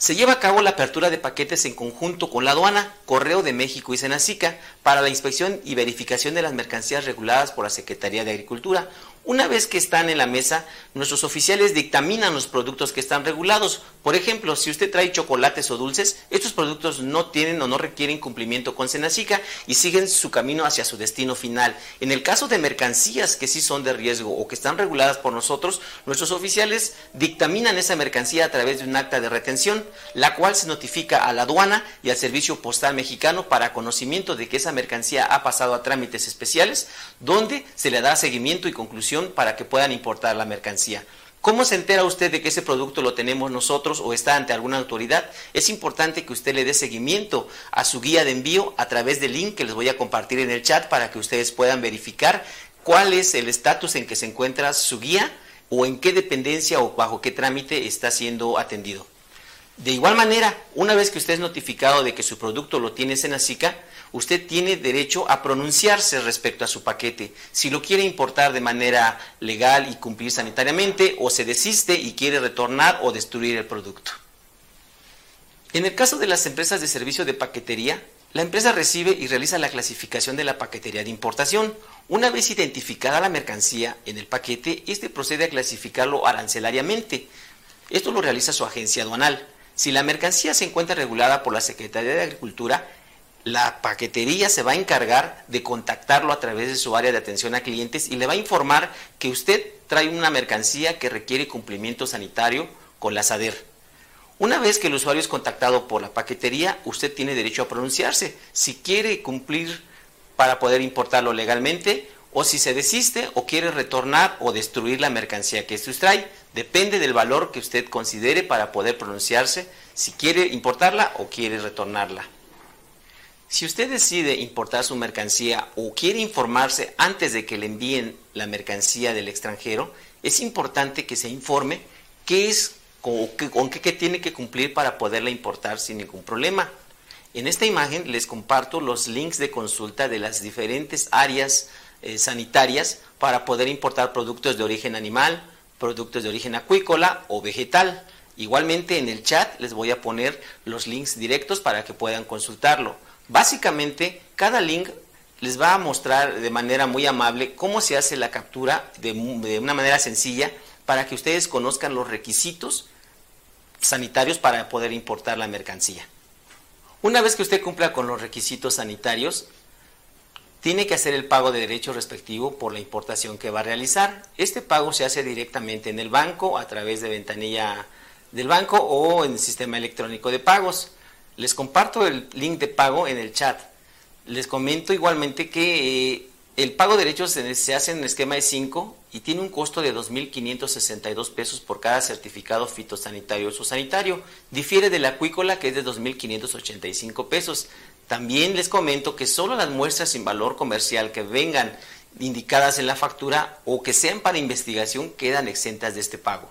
S2: Se lleva a cabo la apertura de paquetes en conjunto con la aduana, Correo de México y Senacica para la inspección y verificación de las mercancías reguladas por la Secretaría de Agricultura. Una vez que están en la mesa, nuestros oficiales dictaminan los productos que están regulados. Por ejemplo, si usted trae chocolates o dulces, estos productos no tienen o no requieren cumplimiento con Senacica y siguen su camino hacia su destino final. En el caso de mercancías que sí son de riesgo o que están reguladas por nosotros, nuestros oficiales dictaminan esa mercancía a través de un acta de retención, la cual se notifica a la aduana y al Servicio Postal Mexicano para conocimiento de que esa mercancía ha pasado a trámites especiales, donde se le da seguimiento y conclusión para que puedan importar la mercancía. ¿Cómo se entera usted de que ese producto lo tenemos nosotros o está ante alguna autoridad? Es importante que usted le dé seguimiento a su guía de envío a través del link que les voy a compartir en el chat para que ustedes puedan verificar cuál es el estatus en que se encuentra su guía o en qué dependencia o bajo qué trámite está siendo atendido. De igual manera, una vez que usted es notificado de que su producto lo tiene Senacica, usted tiene derecho a pronunciarse respecto a su paquete. Si lo quiere importar de manera legal y cumplir sanitariamente, o se desiste y quiere retornar o destruir el producto. En el caso de las empresas de servicio de paquetería, la empresa recibe y realiza la clasificación de la paquetería de importación. Una vez identificada la mercancía en el paquete, este procede a clasificarlo arancelariamente. Esto lo realiza su agencia aduanal. Si la mercancía se encuentra regulada por la Secretaría de Agricultura, la paquetería se va a encargar de contactarlo a través de su área de atención a clientes y le va a informar que usted trae una mercancía que requiere cumplimiento sanitario con la SADER. Una vez que el usuario es contactado por la paquetería, usted tiene derecho a pronunciarse si quiere cumplir para poder importarlo legalmente o si se desiste o quiere retornar o destruir la mercancía que usted trae. Depende del valor que usted considere para poder pronunciarse si quiere importarla o quiere retornarla. Si usted decide importar su mercancía o quiere informarse antes de que le envíen la mercancía del extranjero, es importante que se informe qué es con qué tiene que cumplir para poderla importar sin ningún problema. En esta imagen les comparto los links de consulta de las diferentes áreas eh, sanitarias para poder importar productos de origen animal, productos de origen acuícola o vegetal. Igualmente en el chat les voy a poner los links directos para que puedan consultarlo. Básicamente, cada link les va a mostrar de manera muy amable cómo se hace la captura de, una manera sencilla para que ustedes conozcan los requisitos sanitarios para poder importar la mercancía. Una vez que usted cumpla con los requisitos sanitarios, tiene que hacer el pago de derecho respectivo por la importación que va a realizar. Este pago se hace directamente en el banco a través de ventanilla del banco o en el sistema electrónico de pagos. Les comparto el link de pago en el chat. Les comento igualmente que eh, el pago de derechos se hace en esquema de 5 y tiene un costo de 2.562 pesos por cada certificado fitosanitario o sanitario. Difiere de la acuícola que es de 2.585 pesos. También les comento que solo las muestras sin valor comercial que vengan indicadas en la factura o que sean para investigación quedan exentas de este pago.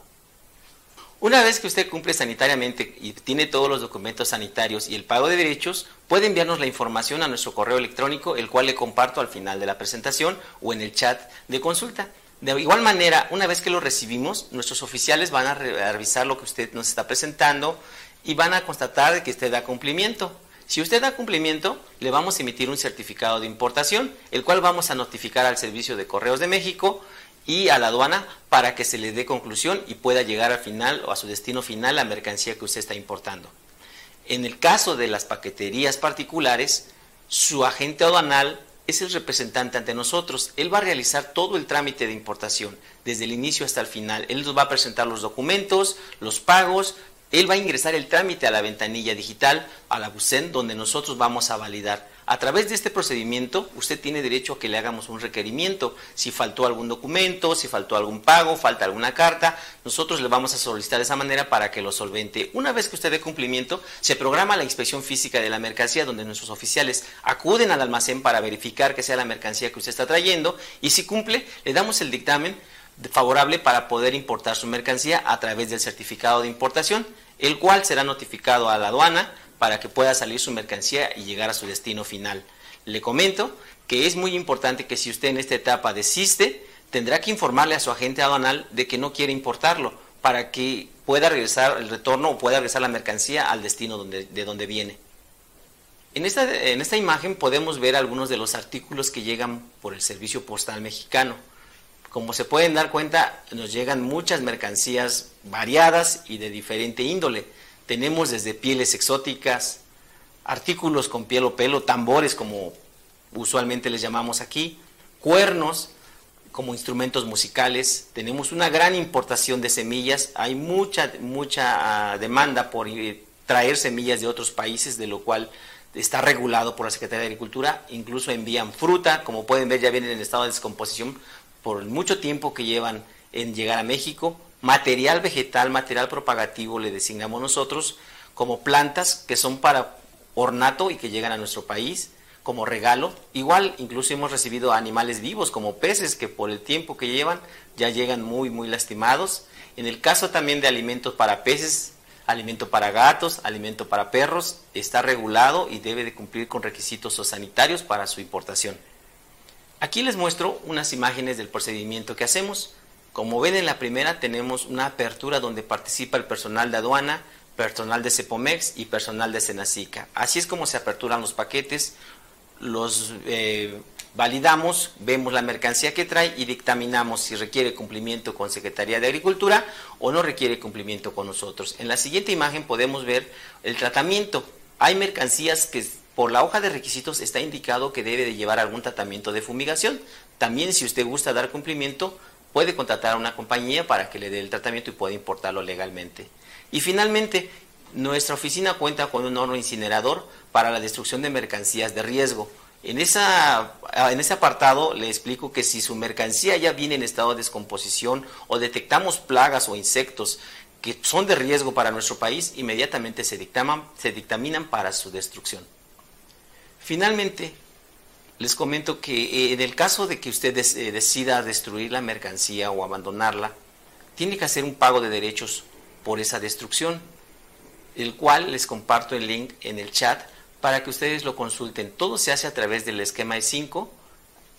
S2: Una vez que usted cumple sanitariamente y tiene todos los documentos sanitarios y el pago de derechos, puede enviarnos la información a nuestro correo electrónico, el cual le comparto al final de la presentación o en el chat de consulta. De igual manera, una vez que lo recibimos, nuestros oficiales van a revisar lo que usted nos está presentando y van a constatar que usted da cumplimiento. Si usted da cumplimiento, le vamos a emitir un certificado de importación, el cual vamos a notificar al Servicio de Correos de México y a la aduana para que se le dé conclusión y pueda llegar al final o a su destino final la mercancía que usted está importando. En el caso de las paqueterías particulares, su agente aduanal es el representante ante nosotros. Él va a realizar todo el trámite de importación, desde el inicio hasta el final. Él nos va a presentar los documentos, los pagos, él va a ingresar el trámite a la ventanilla digital, a la BUSEN, donde nosotros vamos a validar. A través de este procedimiento, usted tiene derecho a que le hagamos un requerimiento. Si faltó algún documento, si faltó algún pago, falta alguna carta, nosotros le vamos a solicitar de esa manera para que lo solvente. Una vez que usted dé cumplimiento, se programa la inspección física de la mercancía, donde nuestros oficiales acuden al almacén para verificar que sea la mercancía que usted está trayendo y si cumple, le damos el dictamen favorable para poder importar su mercancía a través del certificado de importación, el cual será notificado a la aduana para que pueda salir su mercancía y llegar a su destino final. Le comento que es muy importante que si usted en esta etapa desiste, tendrá que informarle a su agente aduanal de que no quiere importarlo para que pueda regresar el retorno o pueda regresar la mercancía al destino donde, de donde viene. En esta, en esta imagen podemos ver algunos de los artículos que llegan por el Servicio Postal Mexicano. Como se pueden dar cuenta, nos llegan muchas mercancías variadas y de diferente índole. Tenemos desde pieles exóticas, artículos con piel o pelo, tambores como usualmente les llamamos aquí, cuernos como instrumentos musicales. Tenemos una gran importación de semillas. Hay mucha, mucha ah, demanda por traer semillas de otros países, de lo cual está regulado por la Secretaría de Agricultura. Incluso envían fruta, como pueden ver ya vienen en estado de descomposición por mucho tiempo que llevan en llegar a México, material vegetal, material propagativo le designamos nosotros, como plantas que son para ornato y que llegan a nuestro país como regalo. Igual incluso hemos recibido animales vivos como peces que por el tiempo que llevan ya llegan muy muy lastimados. En el caso también de alimentos para peces, alimento para gatos, alimento para perros, está regulado y debe de cumplir con requisitos sanitarios para su importación. Aquí les muestro unas imágenes del procedimiento que hacemos. Como ven en la primera tenemos una apertura donde participa el personal de aduana, personal de Cepomex y personal de Senacica. Así es como se aperturan los paquetes, los eh, validamos, vemos la mercancía que trae y dictaminamos si requiere cumplimiento con Secretaría de Agricultura o no requiere cumplimiento con nosotros. En la siguiente imagen podemos ver el tratamiento. Hay mercancías que por la hoja de requisitos está indicado que debe de llevar algún tratamiento de fumigación. También si usted gusta dar cumplimiento, puede contratar a una compañía para que le dé el tratamiento y pueda importarlo legalmente. Y finalmente, nuestra oficina cuenta con un horno incinerador para la destrucción de mercancías de riesgo. En, en ese apartado le explico que si su mercancía ya viene en estado de descomposición o detectamos plagas o insectos que son de riesgo para nuestro país, inmediatamente se dictaminan para su destrucción. Finalmente, les comento que eh, en el caso de que usted eh, decida destruir la mercancía o abandonarla, tiene que hacer un pago de derechos por esa destrucción, el cual les comparto el link en el chat para que ustedes lo consulten. Todo se hace a través del esquema E5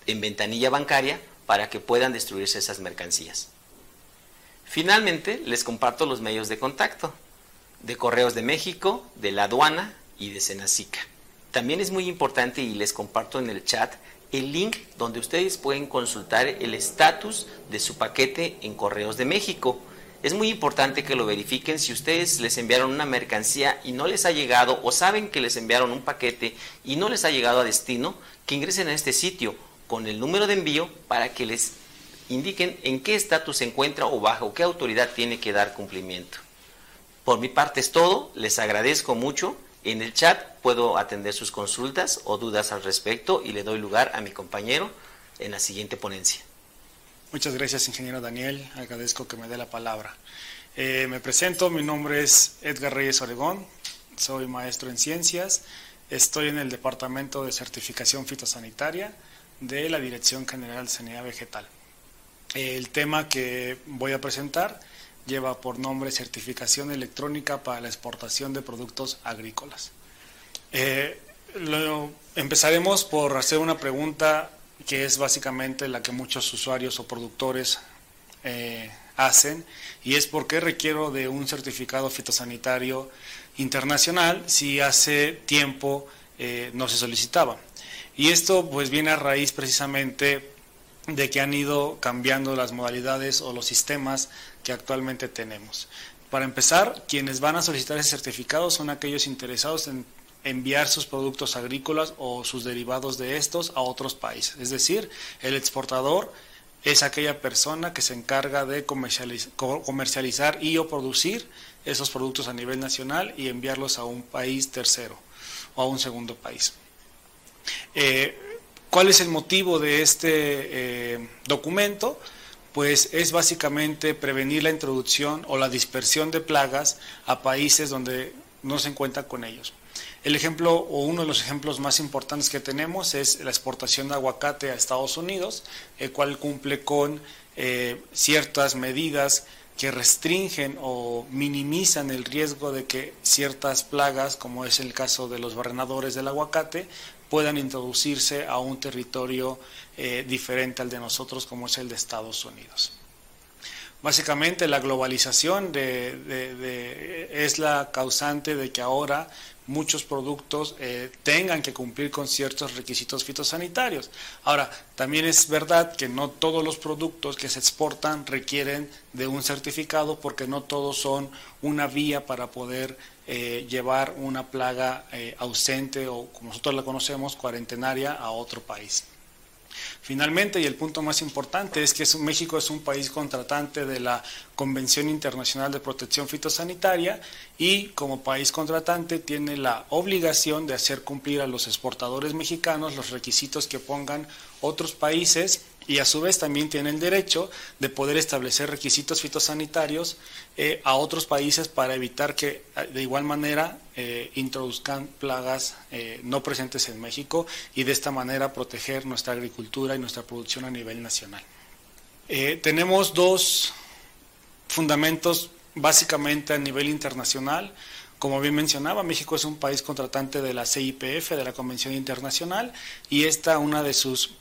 S2: en ventanilla bancaria para que puedan destruirse esas mercancías. Finalmente, les comparto los medios de contacto de Correos de México, de la aduana y de Senacica. También es muy importante y les comparto en el chat el link donde ustedes pueden consultar el estatus de su paquete en Correos de México. Es muy importante que lo verifiquen si ustedes les enviaron una mercancía y no les ha llegado o saben que les enviaron un paquete y no les ha llegado a destino, que ingresen a este sitio con el número de envío para que les indiquen en qué estatus se encuentra o bajo qué autoridad tiene que dar cumplimiento. Por mi parte es todo, les agradezco mucho. En el chat puedo atender sus consultas o dudas al respecto y le doy lugar a mi compañero en la siguiente ponencia.
S3: Muchas gracias, ingeniero Daniel. Agradezco que me dé la palabra. Eh, me presento, mi nombre es Edgar Reyes Oregón, soy maestro en ciencias, estoy en el Departamento de Certificación Fitosanitaria de la Dirección General de Sanidad Vegetal. El tema que voy a presentar lleva por nombre Certificación Electrónica para la Exportación de Productos Agrícolas. Eh, empezaremos por hacer una pregunta que es básicamente la que muchos usuarios o productores eh, hacen, y es por qué requiero de un certificado fitosanitario internacional si hace tiempo eh, no se solicitaba. Y esto pues viene a raíz precisamente de que han ido cambiando las modalidades o los sistemas que actualmente tenemos. Para empezar, quienes van a solicitar ese certificado son aquellos interesados en enviar sus productos agrícolas o sus derivados de estos a otros países. Es decir, el exportador es aquella persona que se encarga de comercializar y o producir esos productos a nivel nacional y enviarlos a un país tercero o a un segundo país. Eh, ¿Cuál es el motivo de este eh, documento? Pues es básicamente prevenir la introducción o la dispersión de plagas a países donde no se encuentra con ellos. El ejemplo o uno de los ejemplos más importantes que tenemos es la exportación de aguacate a Estados Unidos, el cual cumple con eh, ciertas medidas que restringen o minimizan el riesgo de que ciertas plagas, como es el caso de los barrenadores del aguacate, puedan introducirse a un territorio eh, diferente al de nosotros como es el de Estados Unidos. Básicamente la globalización es la causante de que ahora muchos productos eh, tengan que cumplir con ciertos requisitos fitosanitarios. Ahora, también es verdad que no todos los productos que se exportan requieren de un certificado porque no todos son una vía para poder eh, llevar una plaga eh, ausente o como nosotros la conocemos, cuarentenaria a otro país. Finalmente, y el punto más importante, es que México es un país contratante de la Convención Internacional de Protección Fitosanitaria y como país contratante tiene la obligación de hacer cumplir a los exportadores mexicanos los requisitos que pongan otros países y a su vez también tiene el derecho de poder establecer requisitos fitosanitarios eh, a otros países para evitar que eh, de igual manera eh, introduzcan plagas no presentes en México y de esta manera proteger nuestra agricultura y nuestra producción a nivel nacional. tenemos dos fundamentos básicamente a nivel internacional. Como bien mencionaba, México es un país contratante de la CIPF, de la Convención Internacional, y esta una de sus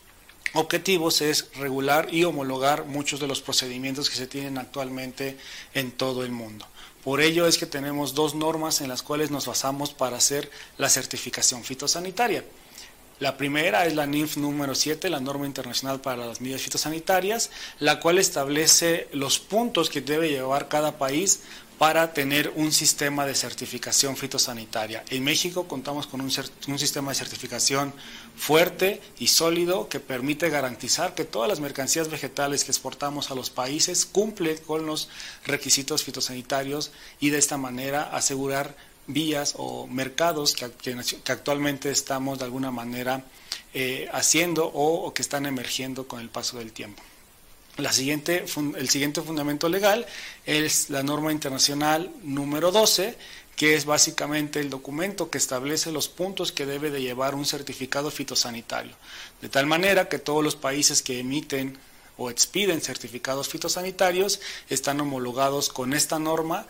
S3: objetivos es regular y homologar muchos de los procedimientos que se tienen actualmente en todo el mundo. Por ello es que tenemos dos normas en las cuales nos basamos para hacer la certificación fitosanitaria. La primera es la NIF número 7, la norma internacional para las medidas fitosanitarias, la cual establece los puntos que debe llevar cada país para tener un sistema de certificación fitosanitaria. En México contamos con un, sistema de certificación fuerte y sólido que permite garantizar que todas las mercancías vegetales que exportamos a los países cumplen con los requisitos fitosanitarios y de esta manera asegurar vías o mercados que, actualmente estamos de alguna manera eh, haciendo o que están emergiendo con el paso del tiempo. Siguiente, el siguiente fundamento legal es la norma internacional número 12, que es básicamente el documento que establece los puntos que debe de llevar un certificado fitosanitario. De tal manera que todos los países que emiten o expiden certificados fitosanitarios están homologados con esta norma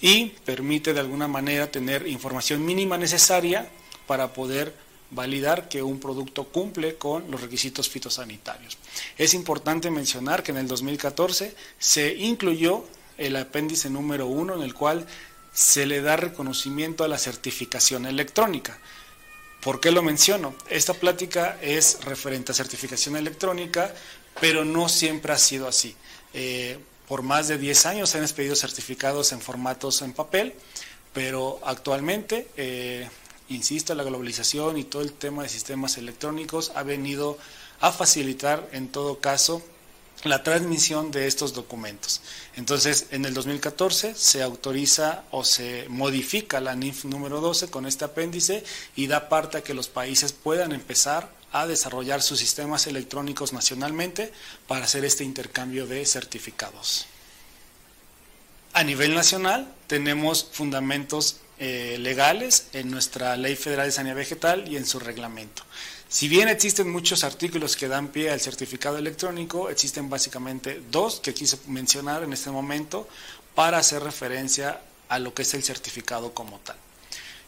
S3: y permite de alguna manera tener información mínima necesaria para poder validar que un producto cumple con los requisitos fitosanitarios. Es importante mencionar que en el 2014 se incluyó el apéndice número uno en el cual se le da reconocimiento a la certificación electrónica. ¿Por qué lo menciono? Esta plática es referente a certificación electrónica, pero no siempre ha sido así. Eh, por más de 10 años se han expedido certificados en formatos en papel, pero actualmente, eh, insisto, la globalización y todo el tema de sistemas electrónicos ha venido a facilitar en todo caso la transmisión de estos documentos. Entonces, en el 2014 se autoriza o se modifica la NIF número 12 con este apéndice y da parte a que los países puedan empezar a desarrollar sus sistemas electrónicos nacionalmente para hacer este intercambio de certificados. A nivel nacional tenemos fundamentos eh, legales en nuestra Ley Federal de Sanidad Vegetal y en su reglamento. Si bien existen muchos artículos que dan pie al certificado electrónico, existen básicamente dos que quise mencionar en este momento para hacer referencia a lo que es el certificado como tal.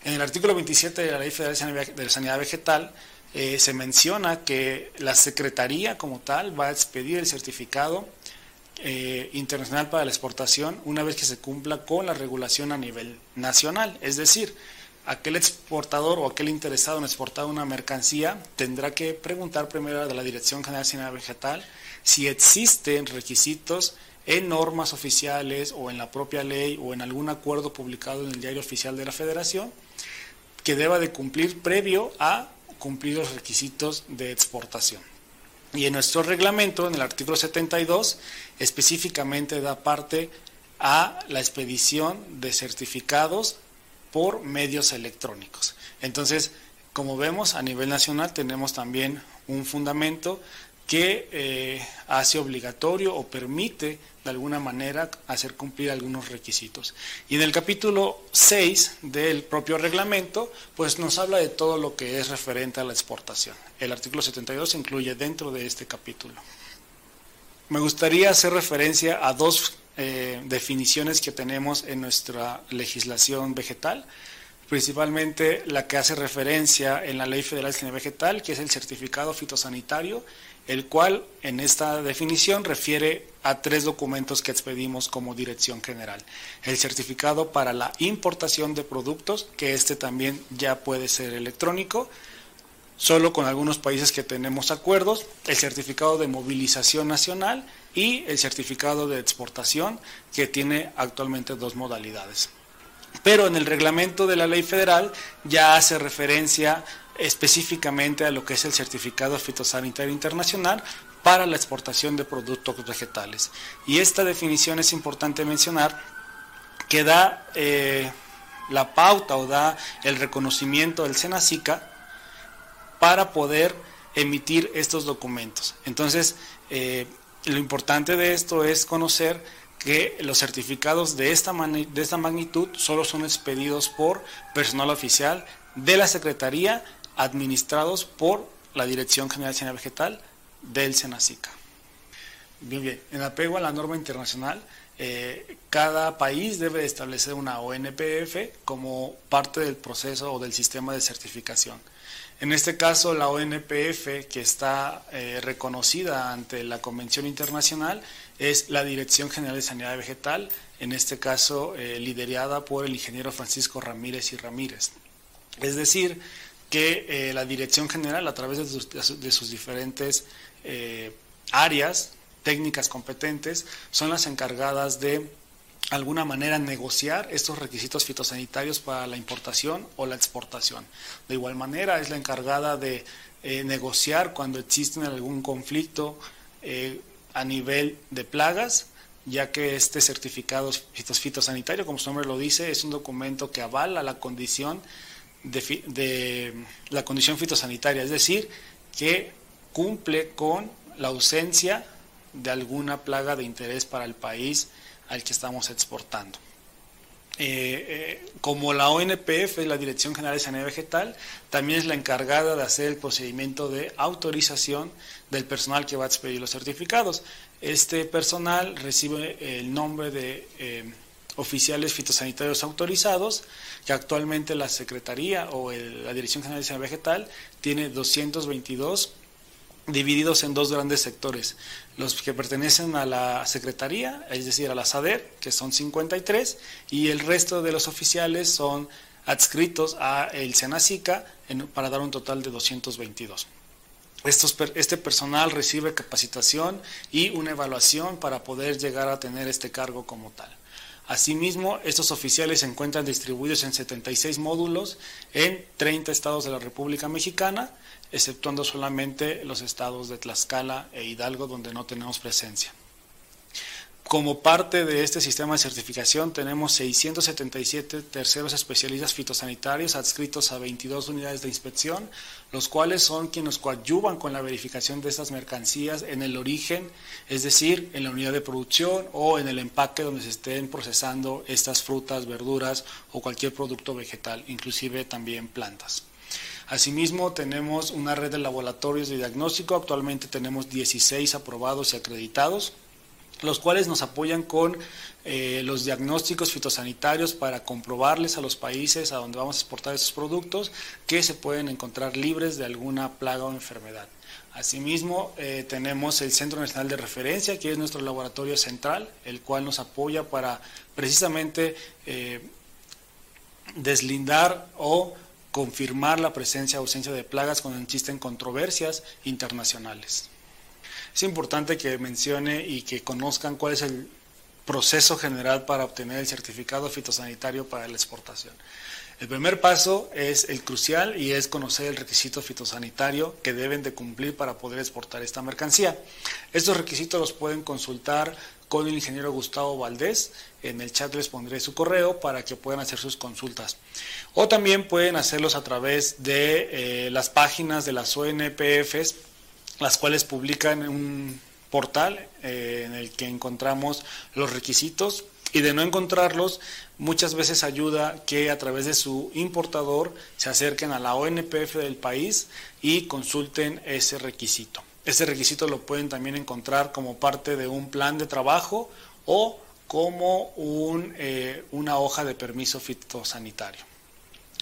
S3: En el artículo 27 de la Ley Federal de Sanidad Vegetal eh, se menciona que la Secretaría como tal va a expedir el certificado eh, internacional para la exportación una vez que se cumpla con la regulación a nivel nacional. Es decir, aquel exportador o aquel interesado en exportar una mercancía tendrá que preguntar primero a la Dirección General de Sanidad Vegetal si existen requisitos en normas oficiales o en la propia ley o en algún acuerdo publicado en el diario oficial de la Federación que deba de cumplir previo a cumplir los requisitos de exportación. Y en nuestro reglamento, en el artículo 72, específicamente da parte a la expedición de certificados por medios electrónicos. Entonces, como vemos, a nivel nacional tenemos también un fundamento que eh, hace obligatorio o permite de alguna manera hacer cumplir algunos requisitos. Y en el capítulo 6 del propio reglamento, pues nos habla de todo lo que es referente a la exportación. El artículo 72 se incluye dentro de este capítulo. Me gustaría hacer referencia a dos eh, definiciones que tenemos en nuestra legislación vegetal, principalmente la que hace referencia en la Ley Federal de Sanidad Vegetal, que es el certificado fitosanitario, el cual en esta definición refiere a tres documentos que expedimos como dirección general. El certificado para la importación de productos, que este también ya puede ser electrónico, solo con algunos países que tenemos acuerdos, el certificado de movilización nacional y el certificado de exportación, que tiene actualmente dos modalidades. Pero en el reglamento de la ley federal ya hace referencia específicamente a lo que es el certificado fitosanitario internacional para la exportación de productos vegetales. Y esta definición es importante mencionar que da eh, la pauta o da el reconocimiento del SENACICA para poder emitir estos documentos. Entonces, eh, lo importante de esto es conocer que los certificados de esta, de esta magnitud solo son expedidos por personal oficial de la Secretaría, administrados por la Dirección General de Sanidad Vegetal del SENACICA. Bien, bien, en apego a la norma internacional, eh, cada país debe establecer una ONPF como parte del proceso o del sistema de certificación. En este caso, la ONPF, que está eh, reconocida ante la Convención Internacional, es la Dirección General de Sanidad Vegetal, en este caso eh, liderada por el ingeniero Francisco Ramírez y Ramírez. Es decir, que eh, la Dirección General, a través de sus diferentes áreas técnicas competentes, son las encargadas de alguna manera negociar estos requisitos fitosanitarios para la importación o la exportación. De igual manera, es la encargada de eh, negociar cuando existe algún conflicto eh, a nivel de plagas, ya que este certificado fitosanitario, como su nombre lo dice, es un documento que avala la condición de, de la condición fitosanitaria, es decir, que cumple con la ausencia de alguna plaga de interés para el país al que estamos exportando. Eh, eh, como la ONPF la Dirección General de Sanidad Vegetal, también es la encargada de hacer el procedimiento de autorización del personal que va a expedir los certificados. Este personal recibe el nombre de, eh, oficiales fitosanitarios autorizados, que actualmente la Secretaría o la Dirección General de Ciencia Vegetal tiene 222 divididos en dos grandes sectores. Los que pertenecen a la Secretaría, es decir, a la SADER, que son 53, y el resto de los oficiales son adscritos a el Senacica para dar un total de 222. este personal recibe capacitación y una evaluación para poder llegar a tener este cargo como tal. Asimismo, estos oficiales se encuentran distribuidos en 76 módulos en 30 estados de la República Mexicana, exceptuando solamente los estados de Tlaxcala e Hidalgo, donde no tenemos presencia. Como parte de este sistema de certificación tenemos 677 terceros especialistas fitosanitarios adscritos a 22 unidades de inspección, los cuales son quienes coadyuvan con la verificación de estas mercancías en el origen, es decir, en la unidad de producción o en el empaque donde se estén procesando estas frutas, verduras o cualquier producto vegetal, inclusive también plantas. Asimismo, tenemos una red de laboratorios de diagnóstico, actualmente tenemos 16 aprobados y acreditados los cuales nos apoyan con eh, los diagnósticos fitosanitarios para comprobarles a los países a donde vamos a exportar esos productos que se pueden encontrar libres de alguna plaga o enfermedad. Asimismo, eh, tenemos el Centro Nacional de Referencia, que es nuestro laboratorio central, el cual nos apoya para precisamente eh, deslindar o confirmar la presencia o ausencia de plagas cuando existen controversias internacionales. Es importante que mencione y que conozcan cuál es el proceso general para obtener el certificado fitosanitario para la exportación. El primer paso es el crucial y es conocer el requisito fitosanitario que deben de cumplir para poder exportar esta mercancía. Estos requisitos los pueden consultar con el ingeniero Gustavo Valdés. En el chat les pondré su correo para que puedan hacer sus consultas. O también pueden hacerlos a través de eh, las páginas de las ONPFs las cuales publican un portal eh, en el que encontramos los requisitos y de no encontrarlos, muchas veces ayuda que a través de su importador se acerquen a la ONPF del país y consulten ese requisito. Ese requisito lo pueden también encontrar como parte de un plan de trabajo o como un, eh, una hoja de permiso fitosanitario.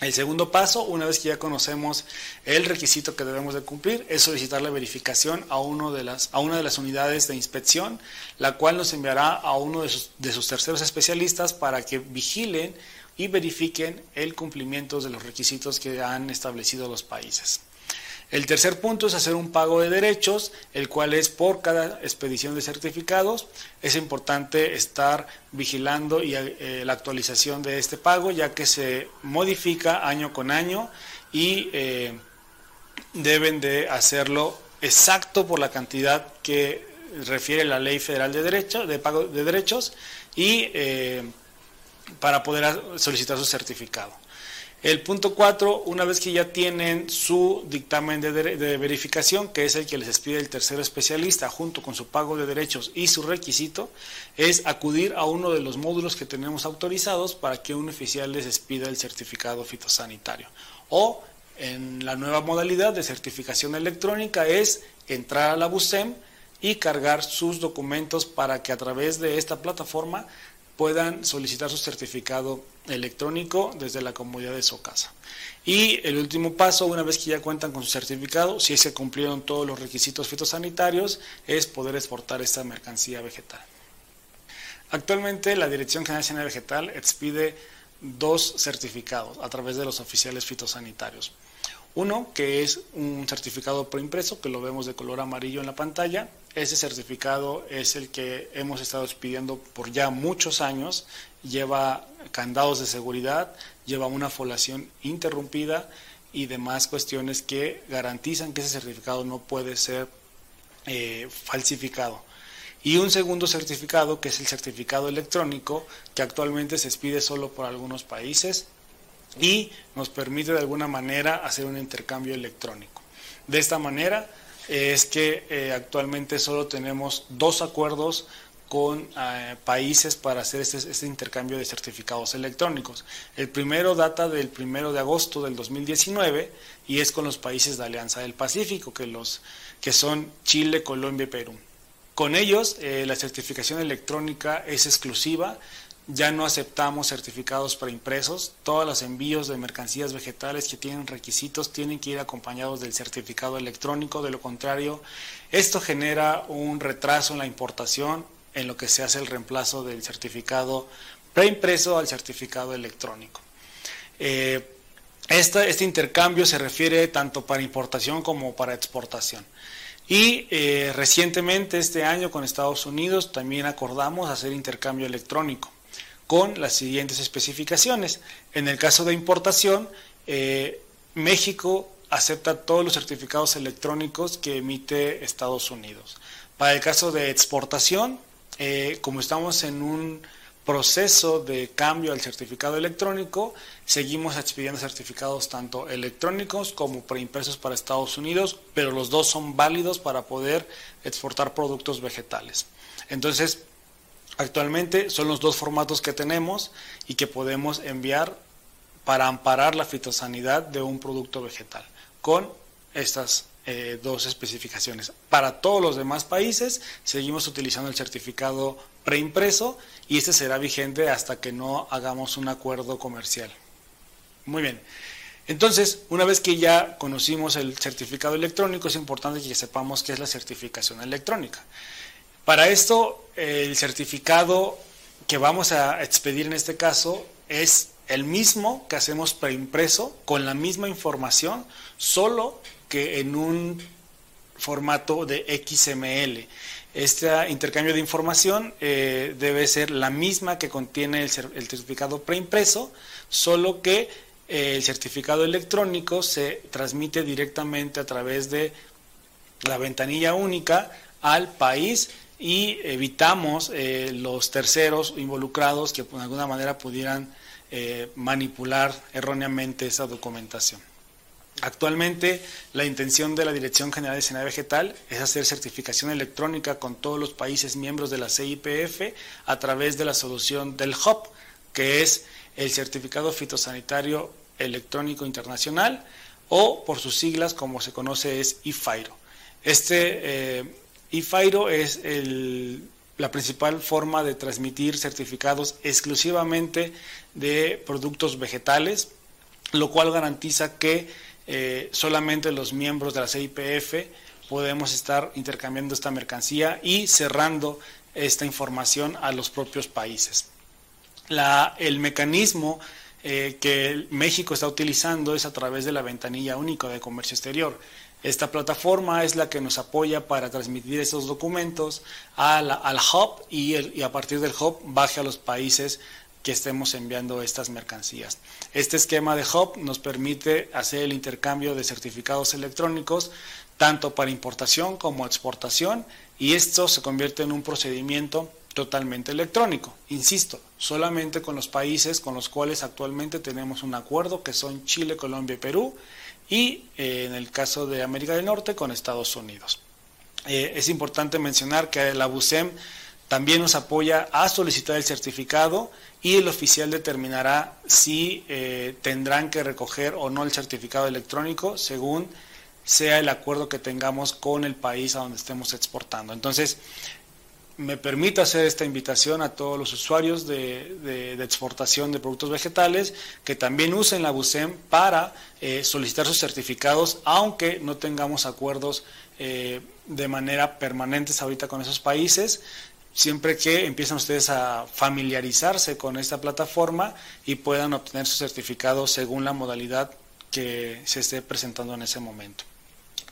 S3: El segundo paso, una vez que ya conocemos el requisito que debemos de cumplir, es solicitar la verificación a, uno de las, a una de las unidades de inspección, la cual nos enviará a uno de sus, de sus terceros especialistas para que vigilen y verifiquen el cumplimiento de los requisitos que han establecido los países. El tercer punto es hacer un pago de derechos, el cual es por cada expedición de certificados. Es importante estar vigilando y, eh, la actualización de este pago, ya que se modifica año con año y eh, deben de hacerlo exacto por la cantidad que refiere la Ley Federal de, Derecho, de Pago de Derechos y eh, para poder solicitar su certificado. El punto 4, una vez que ya tienen su dictamen de, verificación, que es el que les expide el tercer especialista, junto con su pago de derechos y su requisito, es acudir a uno de los módulos que tenemos autorizados para que un oficial les expida el certificado fitosanitario. O en la nueva modalidad de certificación electrónica es entrar a la BUSEM y cargar sus documentos para que a través de esta plataforma puedan solicitar su certificado electrónico desde la comodidad de su casa. Y el último paso, una vez que ya cuentan con su certificado, si que cumplieron todos los requisitos fitosanitarios, es poder exportar esta mercancía vegetal. Actualmente la Dirección General Vegetal expide dos certificados a través de los oficiales fitosanitarios. Uno, que es un certificado preimpreso, que lo vemos de color amarillo en la pantalla. Ese certificado es el que hemos estado expidiendo por ya muchos años. Lleva candados de seguridad, lleva una folación interrumpida y demás cuestiones que garantizan que ese certificado no puede ser eh, falsificado. Y un segundo certificado, que es el certificado electrónico, que actualmente se expide solo por algunos países, y nos permite de alguna manera hacer un intercambio electrónico. De esta manera es que eh, actualmente solo tenemos dos acuerdos con eh, países para hacer este, este, intercambio de certificados electrónicos. El primero data del primero de agosto del 2019 y es con los países de Alianza del Pacífico, que, los, que son Chile, Colombia y Perú. Con ellos eh, la certificación electrónica es exclusiva ya no aceptamos certificados preimpresos. Todos los envíos de mercancías vegetales que tienen requisitos tienen que ir acompañados del certificado electrónico. De lo contrario, esto genera un retraso en la importación en lo que se hace el reemplazo del certificado preimpreso al certificado electrónico. Eh, este intercambio se refiere tanto para importación como para exportación. Y eh, recientemente, este año, con Estados Unidos, también acordamos hacer intercambio electrónico con las siguientes especificaciones. En el caso de importación, eh, México acepta todos los certificados electrónicos que emite Estados Unidos. Para el caso de exportación, eh, como estamos en un proceso de cambio al certificado electrónico, seguimos expidiendo certificados tanto electrónicos como preimpresos para Estados Unidos, pero los dos son válidos para poder exportar productos vegetales. Entonces, actualmente son los dos formatos que tenemos y que podemos enviar para amparar la fitosanidad de un producto vegetal con estas eh, dos especificaciones. Para todos los demás países seguimos utilizando el certificado preimpreso y este será vigente hasta que no hagamos un acuerdo comercial. Muy bien. Entonces, una vez que ya conocimos el certificado electrónico, es importante que sepamos qué es la certificación electrónica. Para esto, el certificado que vamos a expedir en este caso es el mismo que hacemos preimpreso, con la misma información, solo que en un formato de XML. Este intercambio de información eh, debe ser la misma que contiene el, certificado preimpreso, solo que eh, el certificado electrónico se transmite directamente a través de la ventanilla única al país y evitamos eh, los terceros involucrados que de alguna manera pudieran manipular erróneamente esa documentación. Actualmente la intención de la Dirección General de Sanidad Vegetal es hacer certificación electrónica con todos los países miembros de la CIPF a través de la solución del HOP, que es el Certificado Fitosanitario Electrónico Internacional o por sus siglas como se conoce es IFAIRO. Este eh, IFAIRO es la principal forma de transmitir certificados exclusivamente de productos vegetales, lo cual garantiza que eh, solamente los miembros de la CIPF podemos estar intercambiando esta mercancía y cerrando esta información a los propios países. el mecanismo eh, que México está utilizando es a través de la ventanilla única de comercio exterior. Esta plataforma es la que nos apoya para transmitir esos documentos al hub y, y, a partir del hub baje a los países que estemos enviando estas mercancías. Este esquema de Hub nos permite hacer el intercambio de certificados electrónicos tanto para importación como exportación y esto se convierte en un procedimiento totalmente electrónico. Insisto, solamente con los países con los cuales actualmente tenemos un acuerdo que son Chile, Colombia y Perú y eh, en el caso de América del Norte con Estados Unidos. Eh, es importante mencionar que la BUSEM también nos apoya a solicitar el certificado y el oficial determinará si eh, tendrán que recoger o no el certificado electrónico según sea el acuerdo que tengamos con el país a donde estemos exportando. Entonces, me permito hacer esta invitación a todos los usuarios de, exportación de productos vegetales que también usen la BUSEM para eh, solicitar sus certificados, aunque no tengamos acuerdos eh, de manera permanente ahorita con esos países siempre que empiecen ustedes a familiarizarse con esta plataforma y puedan obtener su certificado según la modalidad que se esté presentando en ese momento.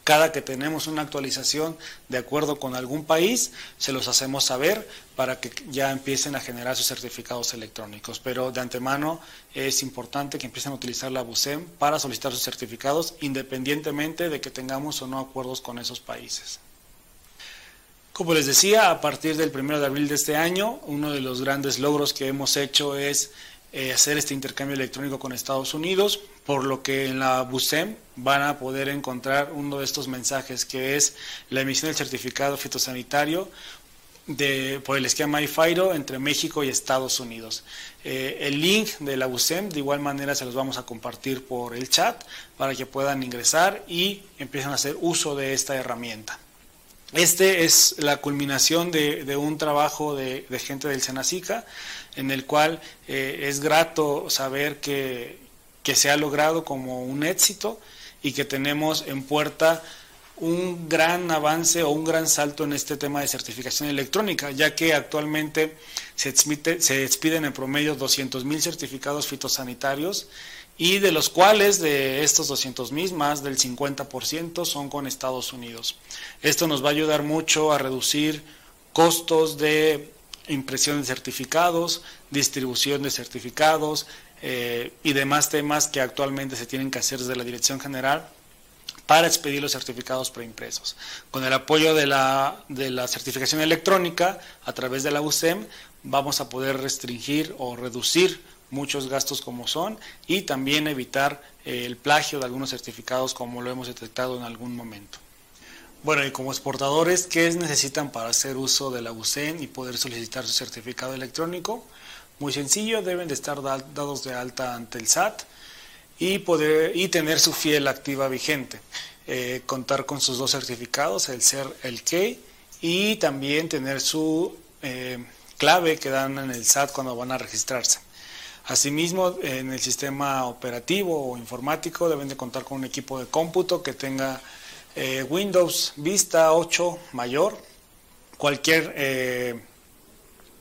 S3: Cada que tenemos una actualización de acuerdo con algún país, se los hacemos saber para que ya empiecen a generar sus certificados electrónicos. Pero de antemano es importante que empiecen a utilizar la BUSEM para solicitar sus certificados independientemente de que tengamos o no acuerdos con esos países. Como les decía, a partir del 1 de abril de este año, uno de los grandes logros que hemos hecho es eh, hacer este intercambio electrónico con Estados Unidos, por lo que en la BUSEM van a poder encontrar uno de estos mensajes que es la emisión del certificado fitosanitario por el esquema IFAIRO entre México y Estados Unidos. Eh, el link de la BUSEM de igual manera se los vamos a compartir por el chat para que puedan ingresar y empiecen a hacer uso de esta herramienta. Este es la culminación de, un trabajo de, gente del Senacica, en el cual eh, es grato saber que, se ha logrado como un éxito y que tenemos en puerta un gran avance o un gran salto en este tema de certificación electrónica, ya que actualmente se, se expiden en promedio 200 mil certificados fitosanitarios y de los cuales de estos 200 mil más del 50% son con Estados Unidos. Esto nos va a ayudar mucho a reducir costos de impresión de certificados, distribución de certificados eh, y demás temas que actualmente se tienen que hacer desde la Dirección General para expedir los certificados preimpresos. Con el apoyo de la, de la certificación electrónica a través de la USEM vamos a poder restringir o reducir muchos gastos como son y también evitar eh, el plagio de algunos certificados como lo hemos detectado en algún momento. Bueno, y como exportadores, ¿qué necesitan para hacer uso de la USEM y poder solicitar su certificado electrónico? Muy sencillo, deben de estar dados de alta ante el SAT y, poder, y tener su fiel activa vigente. Eh, contar con sus dos certificados, el SER, el KEI, y también tener su eh, clave que dan en el SAT cuando van a registrarse. Asimismo, en el sistema operativo o informático deben de contar con un equipo de cómputo que tenga eh, Windows Vista 8 mayor, cualquier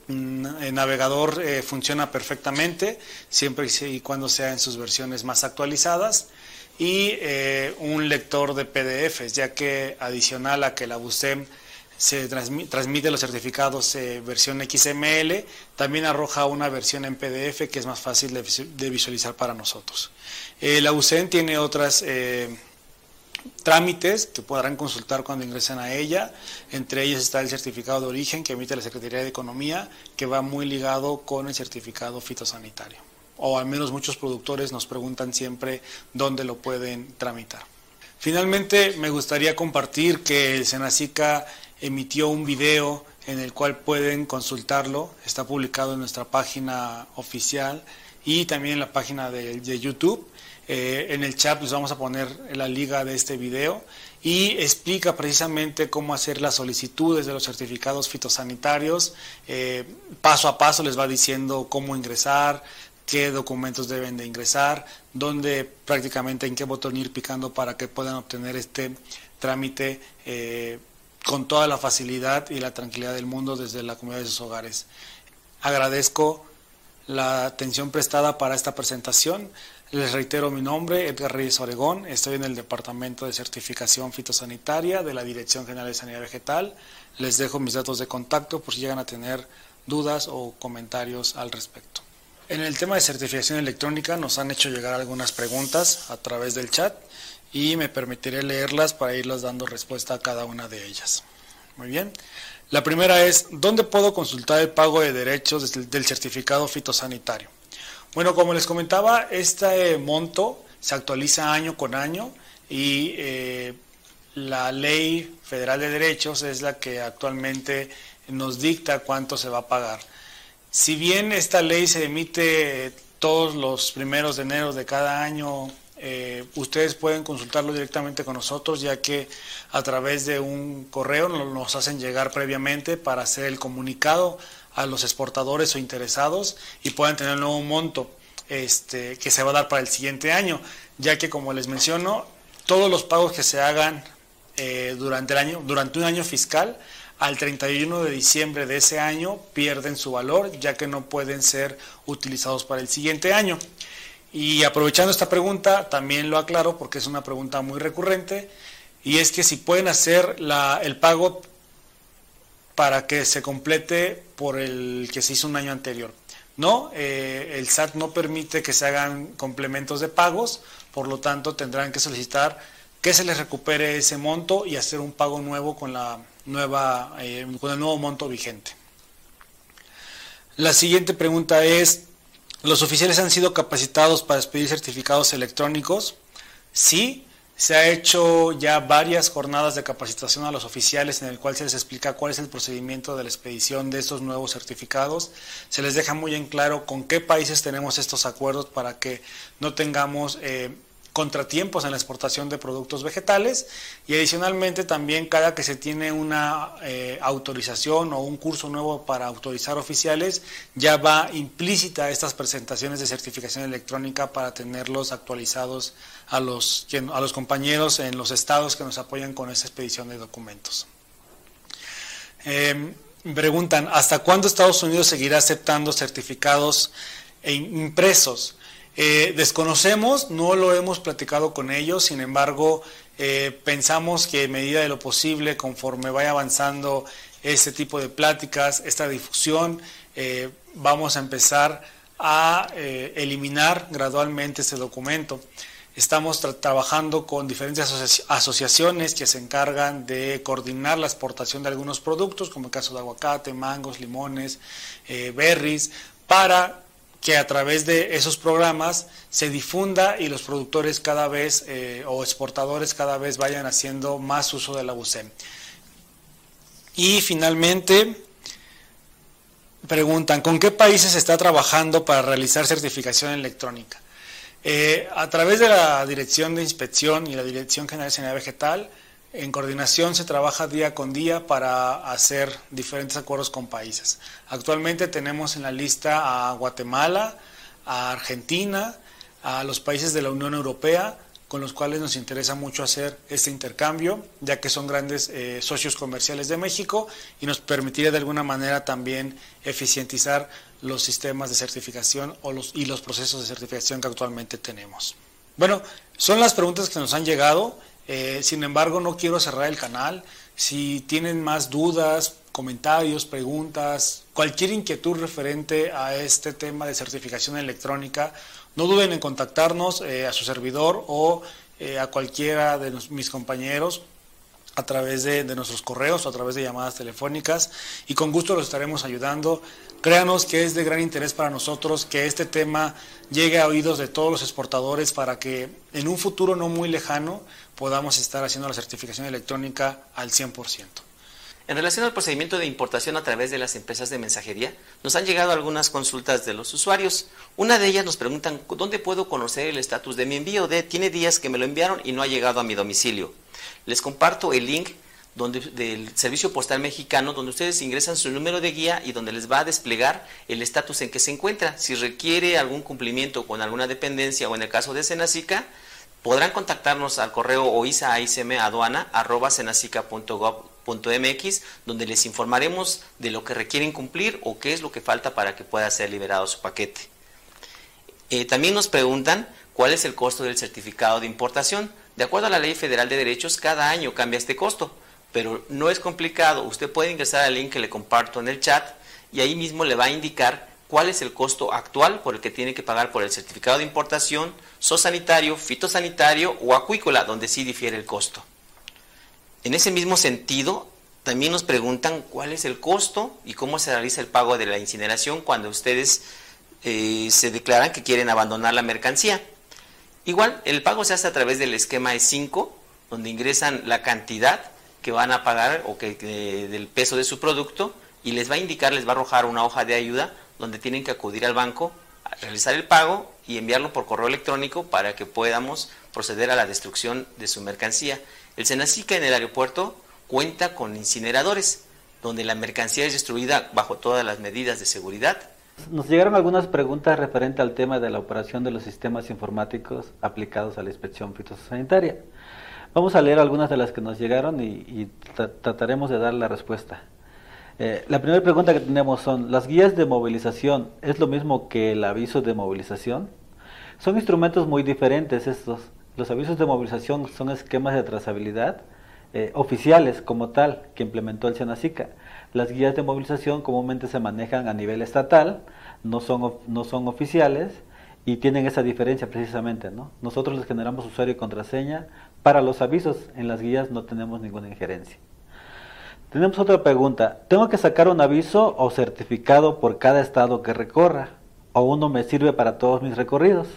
S3: el navegador eh, funciona perfectamente siempre y cuando sea en sus versiones más actualizadas y eh, un lector de PDFs, ya que adicional a que la BUSEM se transmite, los certificados eh, versión XML, también arroja una versión en PDF que es más fácil de, visualizar para nosotros. la USEM tiene otras trámites que podrán consultar cuando ingresen a ella. Entre ellos está el certificado de origen que emite la Secretaría de Economía, que va muy ligado con el certificado fitosanitario. O al menos muchos productores nos preguntan siempre dónde lo pueden tramitar. Finalmente, me gustaría compartir que el Senacica emitió un video en el cual pueden consultarlo. Está publicado en nuestra página oficial y también en la página de, YouTube eh, en el chat les vamos a poner la liga de este video y explica precisamente cómo hacer las solicitudes de los certificados fitosanitarios. Eh, paso a paso les va diciendo cómo ingresar, qué documentos deben de ingresar, dónde prácticamente en qué botón ir picando para que puedan obtener este trámite eh, con toda la facilidad y la tranquilidad del mundo desde la comunidad de sus hogares. Agradezco la atención prestada para esta presentación. Les reitero mi nombre, Edgar Reyes Oregón, estoy en el Departamento de Certificación Fitosanitaria de la Dirección General de Sanidad Vegetal. Les dejo mis datos de contacto por si llegan a tener dudas o comentarios al respecto. En el tema de certificación electrónica nos han hecho llegar algunas preguntas a través del chat y me permitiré leerlas para irlas dando respuesta a cada una de ellas. Muy bien. La primera es, ¿dónde puedo consultar el pago de derechos del certificado fitosanitario? Bueno, como les comentaba, este monto se actualiza año con año y eh, la ley federal de derechos es la que actualmente nos dicta cuánto se va a pagar. Si bien esta ley se emite todos los primeros de enero de cada año, eh, ustedes pueden consultarlo directamente con nosotros, ya que a través de un correo nos hacen llegar previamente para hacer el comunicado a los exportadores o interesados y puedan tener un nuevo monto este, que se va a dar para el siguiente año, ya que como les menciono, todos los pagos que se hagan eh, durante, el año, durante un año fiscal, al 31 de diciembre de ese año pierden su valor, ya que no pueden ser utilizados para el siguiente año. Y aprovechando esta pregunta, también lo aclaro porque es una pregunta muy recurrente, y es que si pueden hacer el pago para que se complete por el que se hizo un año anterior. No, eh, el SAT no permite que se hagan complementos de pagos, por lo tanto tendrán que solicitar que se les recupere ese monto y hacer un pago nuevo con la nueva eh, con el nuevo monto vigente. La siguiente pregunta es, ¿los oficiales han sido capacitados para expedir certificados electrónicos? Sí, se ha hecho ya varias jornadas de capacitación a los oficiales en el cual se les explica cuál es el procedimiento de la expedición de estos nuevos certificados. Se les deja muy en claro con qué países tenemos estos acuerdos para que no tengamos eh, contratiempos en la exportación de productos vegetales y adicionalmente también cada que se tiene una eh, autorización o un curso nuevo para autorizar oficiales ya va implícita estas presentaciones de certificación electrónica para tenerlos actualizados a los, compañeros en los estados que nos apoyan con esa expedición de documentos. Em, preguntan, ¿hasta cuándo Estados Unidos seguirá aceptando certificados e impresos? Eh, desconocemos, no lo hemos platicado con ellos, sin embargo, eh, pensamos que en medida de lo posible, conforme vaya avanzando este tipo de pláticas, esta difusión, eh, vamos a empezar a eliminar gradualmente este documento. Estamos trabajando con diferentes asociaciones que se encargan de coordinar la exportación de algunos productos, como el caso de aguacate, mangos, limones, berries, para que a través de esos programas se difunda y los productores cada vez eh, o exportadores cada vez vayan haciendo más uso de la UCEM. Y finalmente, preguntan, ¿con qué países se está trabajando para realizar certificación electrónica? Eh, a través de la Dirección de Inspección y la Dirección General de Sanidad Vegetal, en coordinación se trabaja día con día para hacer diferentes acuerdos con países. Actualmente tenemos en la lista a Guatemala, a Argentina, a los países de la Unión Europea, con los cuales nos interesa mucho hacer este intercambio, ya que son grandes eh, socios comerciales de México y nos permitiría de alguna manera también eficientizar los sistemas de certificación y los procesos de certificación que actualmente tenemos. Bueno, son las preguntas que nos han llegado. Eh, sin embargo, no quiero cerrar el canal. Si tienen más dudas, comentarios, preguntas, cualquier inquietud referente a este tema de certificación electrónica, no duden en contactarnos eh, a su servidor o eh, a cualquiera de mis compañeros a través de, nuestros correos o a través de llamadas telefónicas y con gusto los estaremos ayudando. Créanos que es de gran interés para nosotros que este tema llegue a oídos de todos los exportadores para que en un futuro no muy lejano podamos estar haciendo la certificación electrónica al 100%.
S2: En relación al procedimiento de importación a través de las empresas de mensajería, nos han llegado algunas consultas de los usuarios. Una de ellas nos preguntan, ¿dónde puedo conocer el estatus de mi envío? De, tiene días que me lo enviaron y no ha llegado a mi domicilio. Les comparto el link donde, del Servicio Postal Mexicano, donde ustedes ingresan su número de guía y donde les va a desplegar el estatus en que se encuentra. Si requiere algún cumplimiento con alguna dependencia o en el caso de Senacica, podrán contactarnos al correo oisaaduana.gov.mx, donde les informaremos de lo que requieren cumplir o qué es lo que falta para que pueda ser liberado su paquete. Eh, también nos preguntan cuál es el costo del certificado de importación. De acuerdo a la Ley Federal de Derechos, cada año cambia este costo, pero no es complicado. Usted puede ingresar al link que le comparto en el chat y ahí mismo le va a indicar cuál es el costo actual por el que tiene que pagar por el certificado de importación, zoosanitario, fitosanitario o acuícola, donde sí difiere el costo. En ese mismo sentido, también nos preguntan cuál es el costo y cómo se realiza el pago de la incineración cuando ustedes eh, se declaran que quieren abandonar la mercancía. Igual, el pago se hace a través del esquema E5, donde ingresan la cantidad que van a pagar o que, del peso de su producto y les va a indicar, les va a arrojar una hoja de ayuda donde tienen que acudir al banco, a realizar el pago y enviarlo por correo electrónico para que podamos proceder a la destrucción de su mercancía. El Senacica en el aeropuerto cuenta con incineradores, donde la mercancía es destruida bajo todas las medidas de seguridad
S1: nos llegaron algunas preguntas referente al tema de la operación de los sistemas informáticos aplicados a la inspección fitosanitaria. Vamos a leer algunas de las que nos llegaron y, trataremos de dar la respuesta. Eh, la primera pregunta que tenemos son, ¿las guías de movilización es lo mismo que el aviso de movilización? Son instrumentos muy diferentes estos. Los avisos de movilización son esquemas de trazabilidad eh, oficiales como tal que implementó el Senacica. Las guías de movilización comúnmente se manejan a nivel estatal, no son, no son oficiales y tienen esa diferencia precisamente. ¿no? Nosotros les generamos usuario y contraseña para los avisos, en las guías no tenemos ninguna injerencia. Tenemos otra pregunta, ¿tengo que sacar un aviso o certificado por cada estado que recorra? ¿O uno me sirve para todos mis recorridos?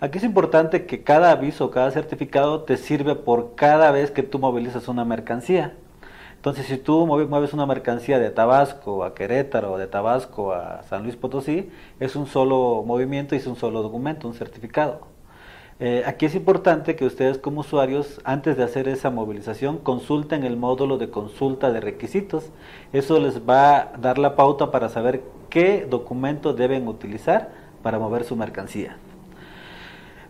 S1: Aquí es importante que cada aviso cada certificado te sirve por cada vez que tú movilizas una mercancía. Entonces, si tú mueves una mercancía de Tabasco a Querétaro, o de Tabasco a San Luis Potosí, es un solo movimiento y es un solo documento, un certificado. Eh, aquí es importante que ustedes como usuarios, antes de hacer esa movilización, consulten el módulo de consulta de requisitos. Eso les va a dar la pauta para saber qué documento deben utilizar para mover su mercancía.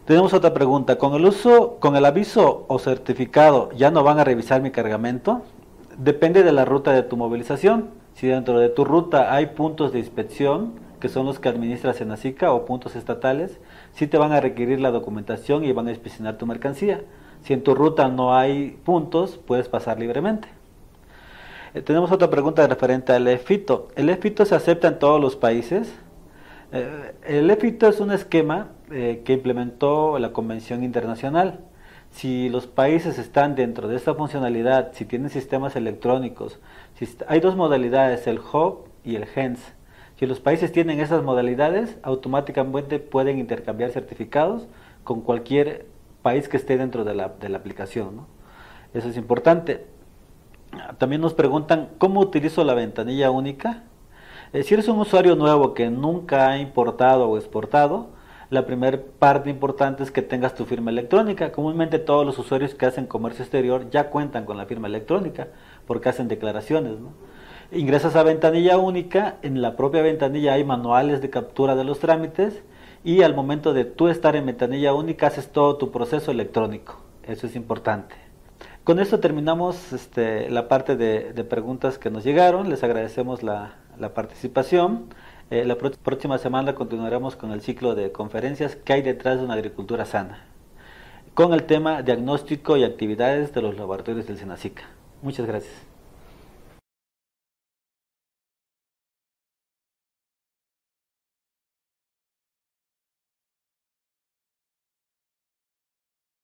S1: Tenemos otra pregunta. Con el uso, con el aviso o certificado, ¿ya no van a revisar mi cargamento? Depende de la ruta de tu movilización. Si dentro de tu ruta hay puntos de inspección, que son los que administra Senacica o puntos estatales, sí te van a requerir la documentación y van a inspeccionar tu mercancía. Si en tu ruta no hay puntos, puedes pasar libremente. Eh, tenemos otra pregunta referente al EFITO. El EFITO se acepta en todos los países. Eh, el EFITO es un esquema eh, que implementó la Convención Internacional. Si los países están dentro de esta funcionalidad, si tienen sistemas electrónicos, si hay dos modalidades, el HOP y el HENS. Si los países tienen esas modalidades, automáticamente pueden intercambiar certificados con cualquier país que esté dentro de la, de la aplicación. Eso es importante. También nos preguntan, ¿cómo utilizo la ventanilla única? Eh, si eres un usuario nuevo que nunca ha importado o exportado, la primera parte importante es que tengas tu firma electrónica. Comúnmente todos los usuarios que hacen comercio exterior ya cuentan con la firma electrónica porque hacen declaraciones. Ingresas a ventanilla única, en la propia ventanilla hay manuales de captura de los trámites y al momento de tú estar en ventanilla única haces todo tu proceso electrónico. Eso es importante. Con esto terminamos este, la parte de, preguntas que nos llegaron. Les agradecemos la, participación. Eh, la próxima semana continuaremos con el ciclo de conferencias que hay detrás de una agricultura sana, con el tema diagnóstico y actividades de los laboratorios del SENACICA. Muchas gracias.